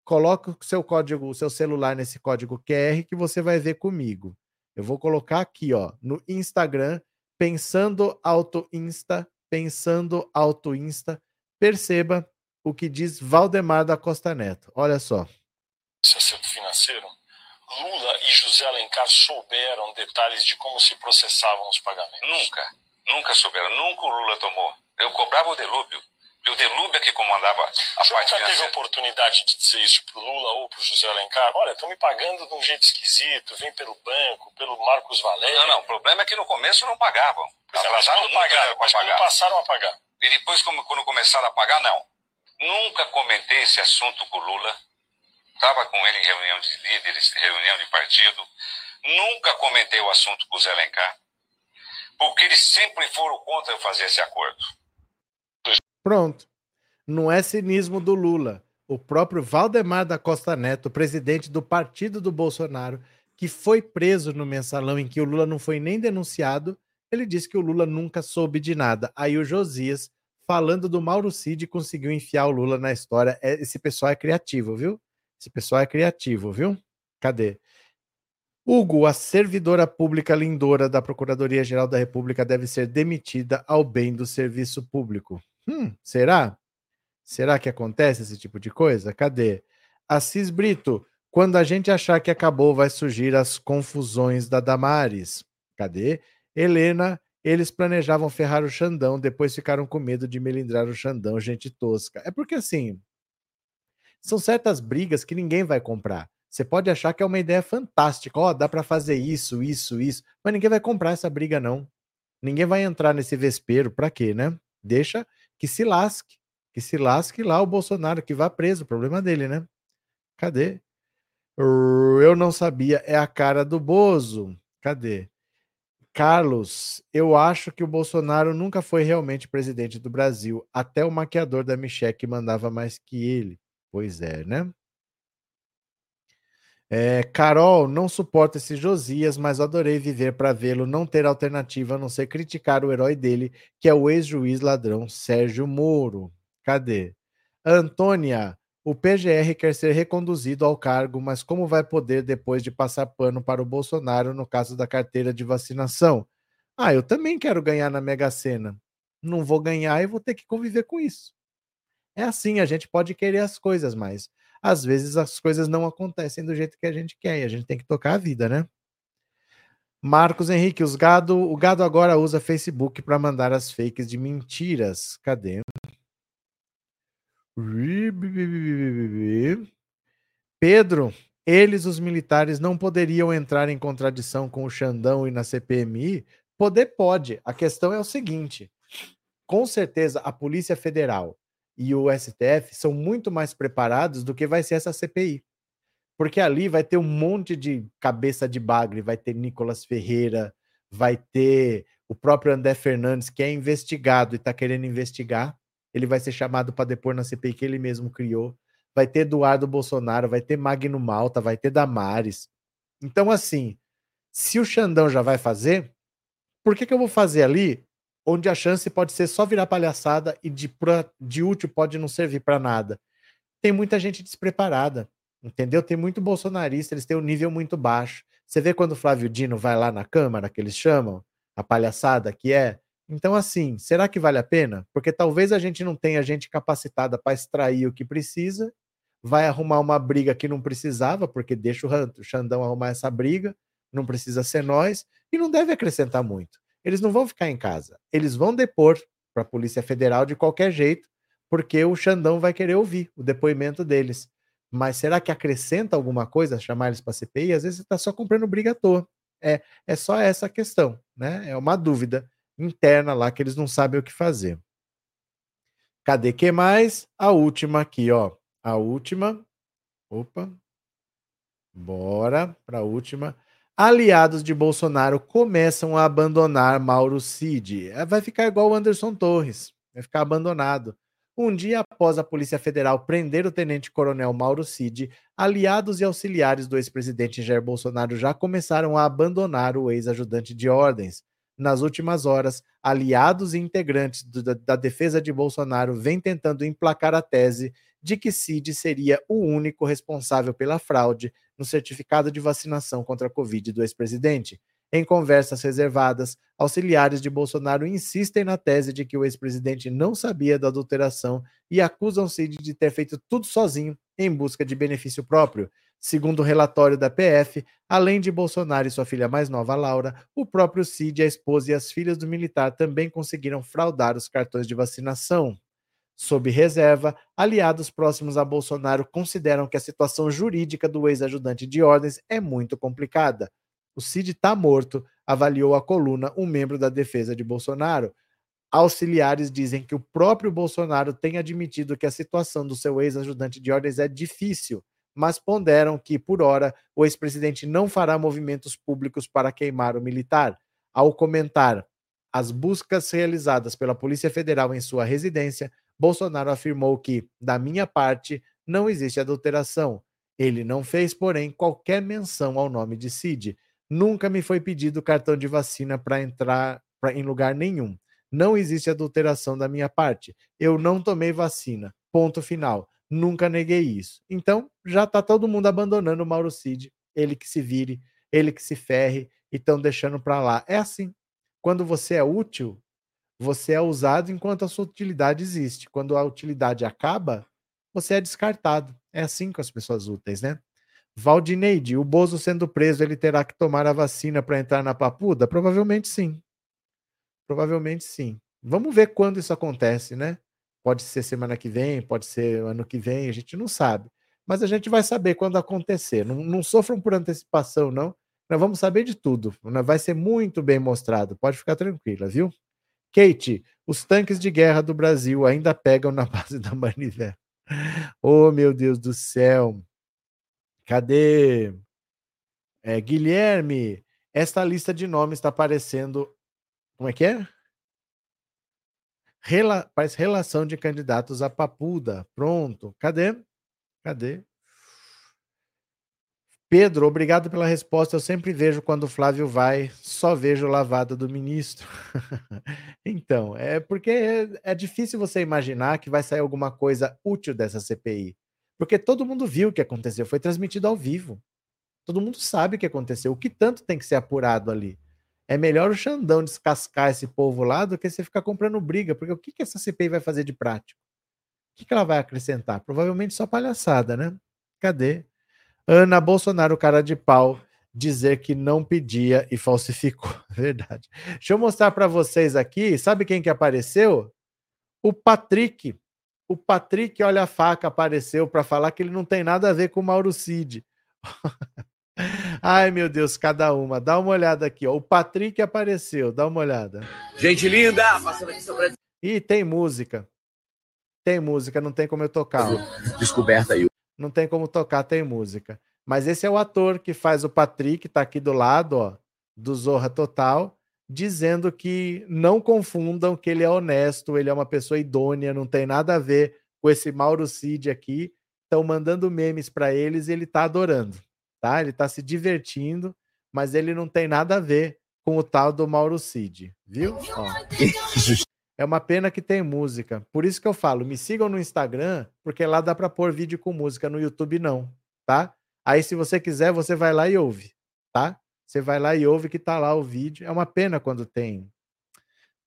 Coloca o seu código, o seu celular nesse código QR que você vai ver comigo. Eu vou colocar aqui, ó, no Instagram, pensando auto insta, pensando auto insta. Perceba o que diz Valdemar da Costa Neto. Olha só. financeiro Lula e José Alencar souberam detalhes de como se processavam os pagamentos? Nunca, nunca souberam. Nunca o Lula tomou. Eu cobrava o Delúbio. E o Delúbio é que comandava a Você parte nunca teve oportunidade de dizer isso pro Lula ou pro José Alencar? Olha, estão me pagando de um jeito esquisito, vem pelo banco, pelo Marcos Valério. Não, não, o problema é que no começo não pagavam. Pois elas não pagaram, mas pagar. passaram a pagar. E depois, quando começaram a pagar, não. Nunca comentei esse assunto com o Lula estava com ele em reunião de líderes, reunião de partido. Nunca comentei o assunto com o Zé Alencar, porque eles sempre foram contra eu fazer esse acordo. Pronto. Não é cinismo do Lula. O próprio Valdemar da Costa Neto, presidente do partido do Bolsonaro, que foi preso no mensalão em que o Lula não foi nem denunciado, ele disse que o Lula nunca soube de nada. Aí o Josias, falando do Mauro Cid, conseguiu enfiar o Lula na história. É, esse pessoal é criativo, viu? Esse pessoal é criativo, viu? Cadê? Hugo, a servidora pública lindora da Procuradoria-Geral da República deve ser demitida ao bem do serviço público. Hum, será? Será que acontece esse tipo de coisa? Cadê? Assis Brito, quando a gente achar que acabou, vai surgir as confusões da Damares. Cadê? Helena, eles planejavam ferrar o Xandão, depois ficaram com medo de melindrar o Xandão, gente tosca. É porque assim, são certas brigas que ninguém vai comprar. Você pode achar que é uma ideia fantástica, ó, oh, dá para fazer isso, isso, isso, mas ninguém vai comprar essa briga não. Ninguém vai entrar nesse vespeiro, para quê, né? Deixa que se lasque, que se lasque lá o Bolsonaro, que vá preso, problema dele, né? Cadê? Eu não sabia, é a cara do Bozo. Cadê? Carlos, eu acho que o Bolsonaro nunca foi realmente presidente do Brasil. Até o maquiador da Michelle mandava mais que ele. Pois é, né? É, Carol, não suporta esse Josias, mas adorei viver para vê-lo não ter alternativa a não ser criticar o herói dele, que é o ex-juiz ladrão Sérgio Moro. Cadê? Antônia, o PGR quer ser reconduzido ao cargo, mas como vai poder depois de passar pano para o Bolsonaro no caso da carteira de vacinação? Ah, eu também quero ganhar na Mega Sena. Não vou ganhar e vou ter que conviver com isso. É assim, a gente pode querer as coisas, mas às vezes as coisas não acontecem do jeito que a gente quer e a gente tem que tocar a vida, né? Marcos Henrique, os gado, o gado agora usa Facebook para mandar as fakes de mentiras. Cadê? Pedro, eles, os militares, não poderiam entrar em contradição com o Xandão e na CPMI? Poder pode. A questão é o seguinte: com certeza a Polícia Federal e o STF são muito mais preparados do que vai ser essa CPI. Porque ali vai ter um monte de cabeça de bagre, vai ter Nicolas Ferreira, vai ter o próprio André Fernandes, que é investigado e está querendo investigar. Ele vai ser chamado para depor na CPI que ele mesmo criou. Vai ter Eduardo Bolsonaro, vai ter Magno Malta, vai ter Damares. Então, assim, se o Xandão já vai fazer, por que, que eu vou fazer ali onde a chance pode ser só virar palhaçada e de, de útil pode não servir para nada. Tem muita gente despreparada, entendeu? Tem muito bolsonarista, eles têm um nível muito baixo. Você vê quando o Flávio Dino vai lá na Câmara, que eles chamam, a palhaçada que é. Então, assim, será que vale a pena? Porque talvez a gente não tenha gente capacitada para extrair o que precisa, vai arrumar uma briga que não precisava, porque deixa o Xandão arrumar essa briga, não precisa ser nós, e não deve acrescentar muito eles não vão ficar em casa. Eles vão depor para a Polícia Federal de qualquer jeito, porque o Xandão vai querer ouvir o depoimento deles. Mas será que acrescenta alguma coisa chamar eles para CPI? Às vezes você está só comprando briga à toa. É, é só essa questão, né? É uma dúvida interna lá que eles não sabem o que fazer. Cadê que mais? A última aqui, ó. A última. Opa. Bora para a última aliados de Bolsonaro começam a abandonar Mauro Cid. É, vai ficar igual o Anderson Torres, vai ficar abandonado. Um dia após a Polícia Federal prender o tenente-coronel Mauro Cid, aliados e auxiliares do ex-presidente Jair Bolsonaro já começaram a abandonar o ex-ajudante de ordens. Nas últimas horas, aliados e integrantes do, da, da defesa de Bolsonaro vêm tentando emplacar a tese de que Cid seria o único responsável pela fraude no certificado de vacinação contra a Covid do ex-presidente. Em conversas reservadas, auxiliares de Bolsonaro insistem na tese de que o ex-presidente não sabia da adulteração e acusam Cid de ter feito tudo sozinho em busca de benefício próprio. Segundo o relatório da PF, além de Bolsonaro e sua filha mais nova, Laura, o próprio Cid, a esposa e as filhas do militar também conseguiram fraudar os cartões de vacinação. Sob reserva, aliados próximos a Bolsonaro consideram que a situação jurídica do ex-ajudante de ordens é muito complicada. O Cid está morto, avaliou a coluna um membro da defesa de Bolsonaro. Auxiliares dizem que o próprio Bolsonaro tem admitido que a situação do seu ex-ajudante de ordens é difícil, mas ponderam que, por hora, o ex-presidente não fará movimentos públicos para queimar o militar. Ao comentar as buscas realizadas pela Polícia Federal em sua residência, Bolsonaro afirmou que, da minha parte, não existe adulteração. Ele não fez, porém, qualquer menção ao nome de Cid. Nunca me foi pedido cartão de vacina para entrar pra, em lugar nenhum. Não existe adulteração da minha parte. Eu não tomei vacina. Ponto final. Nunca neguei isso. Então, já está todo mundo abandonando o Mauro Cid. Ele que se vire, ele que se ferre e estão deixando para lá. É assim. Quando você é útil, você é usado enquanto a sua utilidade existe. Quando a utilidade acaba, você é descartado. É assim com as pessoas úteis, né? Valdineide, o Bozo sendo preso, ele terá que tomar a vacina para entrar na papuda? Provavelmente sim. Provavelmente sim. Vamos ver quando isso acontece, né? Pode ser semana que vem, pode ser ano que vem, a gente não sabe. Mas a gente vai saber quando acontecer. Não, não sofram por antecipação, não. Nós vamos saber de tudo. Vai ser muito bem mostrado. Pode ficar tranquila, viu? Kate, os tanques de guerra do Brasil ainda pegam na base da manivela. Oh, meu Deus do céu. Cadê? É, Guilherme, esta lista de nomes está aparecendo. Como é que é? Rela... Faz relação de candidatos a Papuda. Pronto. Cadê? Cadê? Pedro, obrigado pela resposta. Eu sempre vejo quando o Flávio vai, só vejo lavada do ministro. então, é porque é, é, difícil você imaginar que vai sair alguma coisa útil dessa CPI. Porque todo mundo viu o que aconteceu, foi transmitido ao vivo. Todo mundo sabe o que aconteceu. O que tanto tem que ser apurado ali? É melhor o Xandão descascar esse povo lá do que você ficar comprando briga, porque o que, que essa CPI vai fazer de prático? O que, que ela vai acrescentar? Provavelmente só palhaçada, né? Cadê? Ana Bolsonaro, cara de pau, dizer que não pedia e falsificou. Verdade. Deixa eu mostrar para vocês aqui. Sabe quem que apareceu? O Patrick. O Patrick, olha a faca, apareceu para falar que ele não tem nada a ver com o Mauro Cid. Ai, meu Deus, cada uma. Dá uma olhada aqui, ó. O Patrick apareceu, dá uma olhada. Gente linda, passando aqui sobre Ih, tem música. Tem música, não tem como eu tocar. Descoberta aí não tem como tocar, tem música. Mas esse é o ator que faz o Patrick, tá aqui do lado, ó, do Zorra Total, dizendo que não confundam que ele é honesto, ele é uma pessoa idônea, não tem nada a ver com esse Mauro Cid aqui. Estão mandando memes para eles e ele tá adorando, tá? Ele tá se divertindo, mas ele não tem nada a ver com o tal do Mauro Cid, viu? Ó. É uma pena que tem música. Por isso que eu falo, me sigam no Instagram, porque lá dá para pôr vídeo com música, no YouTube não, tá? Aí se você quiser, você vai lá e ouve, tá? Você vai lá e ouve que tá lá o vídeo. É uma pena quando tem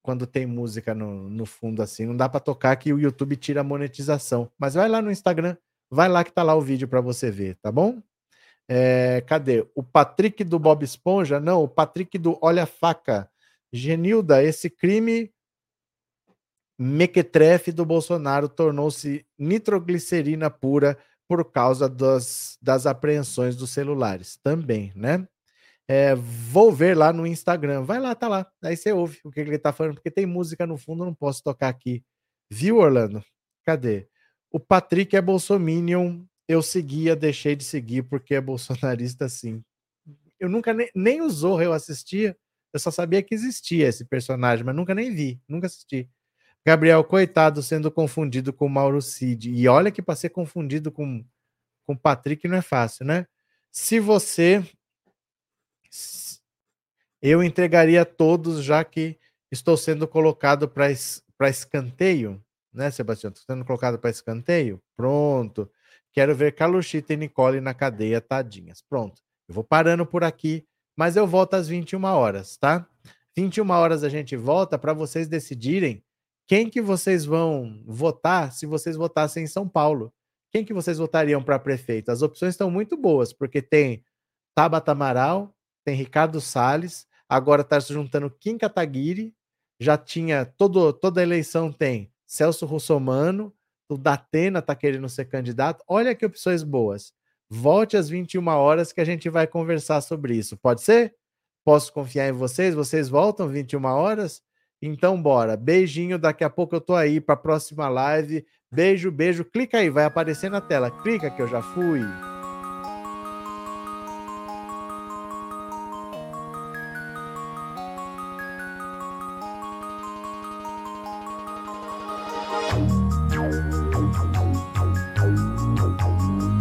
quando tem música no, no fundo assim, não dá para tocar que o YouTube tira a monetização. Mas vai lá no Instagram, vai lá que tá lá o vídeo para você ver, tá bom? É, cadê? O Patrick do Bob Esponja? Não, o Patrick do Olha Faca. Genilda, esse crime mequetrefe do Bolsonaro tornou-se nitroglicerina pura por causa das, das apreensões dos celulares também, né? É, vou ver lá no Instagram. Vai lá, tá lá. Aí você ouve o que ele tá falando, porque tem música no fundo, não posso tocar aqui. Viu, Orlando? Cadê? O Patrick é bolsominion. Eu seguia, deixei de seguir porque é bolsonarista sim. Eu nunca nem, nem o Zorro eu assistia. Eu só sabia que existia esse personagem, mas nunca nem vi, nunca assisti. Gabriel, coitado, sendo confundido com Mauro Cid. E olha que para ser confundido com com Patrick não é fácil, né? Se você eu entregaria todos já que estou sendo colocado para escanteio, né, Sebastião? Estou sendo colocado para escanteio? Pronto. Quero ver Caluchita e Nicole na cadeia, tadinhas. Pronto. Eu vou parando por aqui, mas eu volto às 21 horas, tá? 21 horas a gente volta para vocês decidirem quem que vocês vão votar se vocês votassem em São Paulo? Quem que vocês votariam para prefeito? As opções estão muito boas, porque tem Tabata Amaral, tem Ricardo Salles, agora está se juntando Kim Kataguiri, já tinha todo, toda eleição tem Celso Russomano, o Datena está querendo ser candidato. Olha que opções boas. Volte às 21 horas que a gente vai conversar sobre isso. Pode ser? Posso confiar em vocês? Vocês voltam 21 horas? Então, bora. Beijinho. Daqui a pouco eu tô aí para a próxima live. Beijo, beijo. Clica aí, vai aparecer na tela. Clica que eu já fui.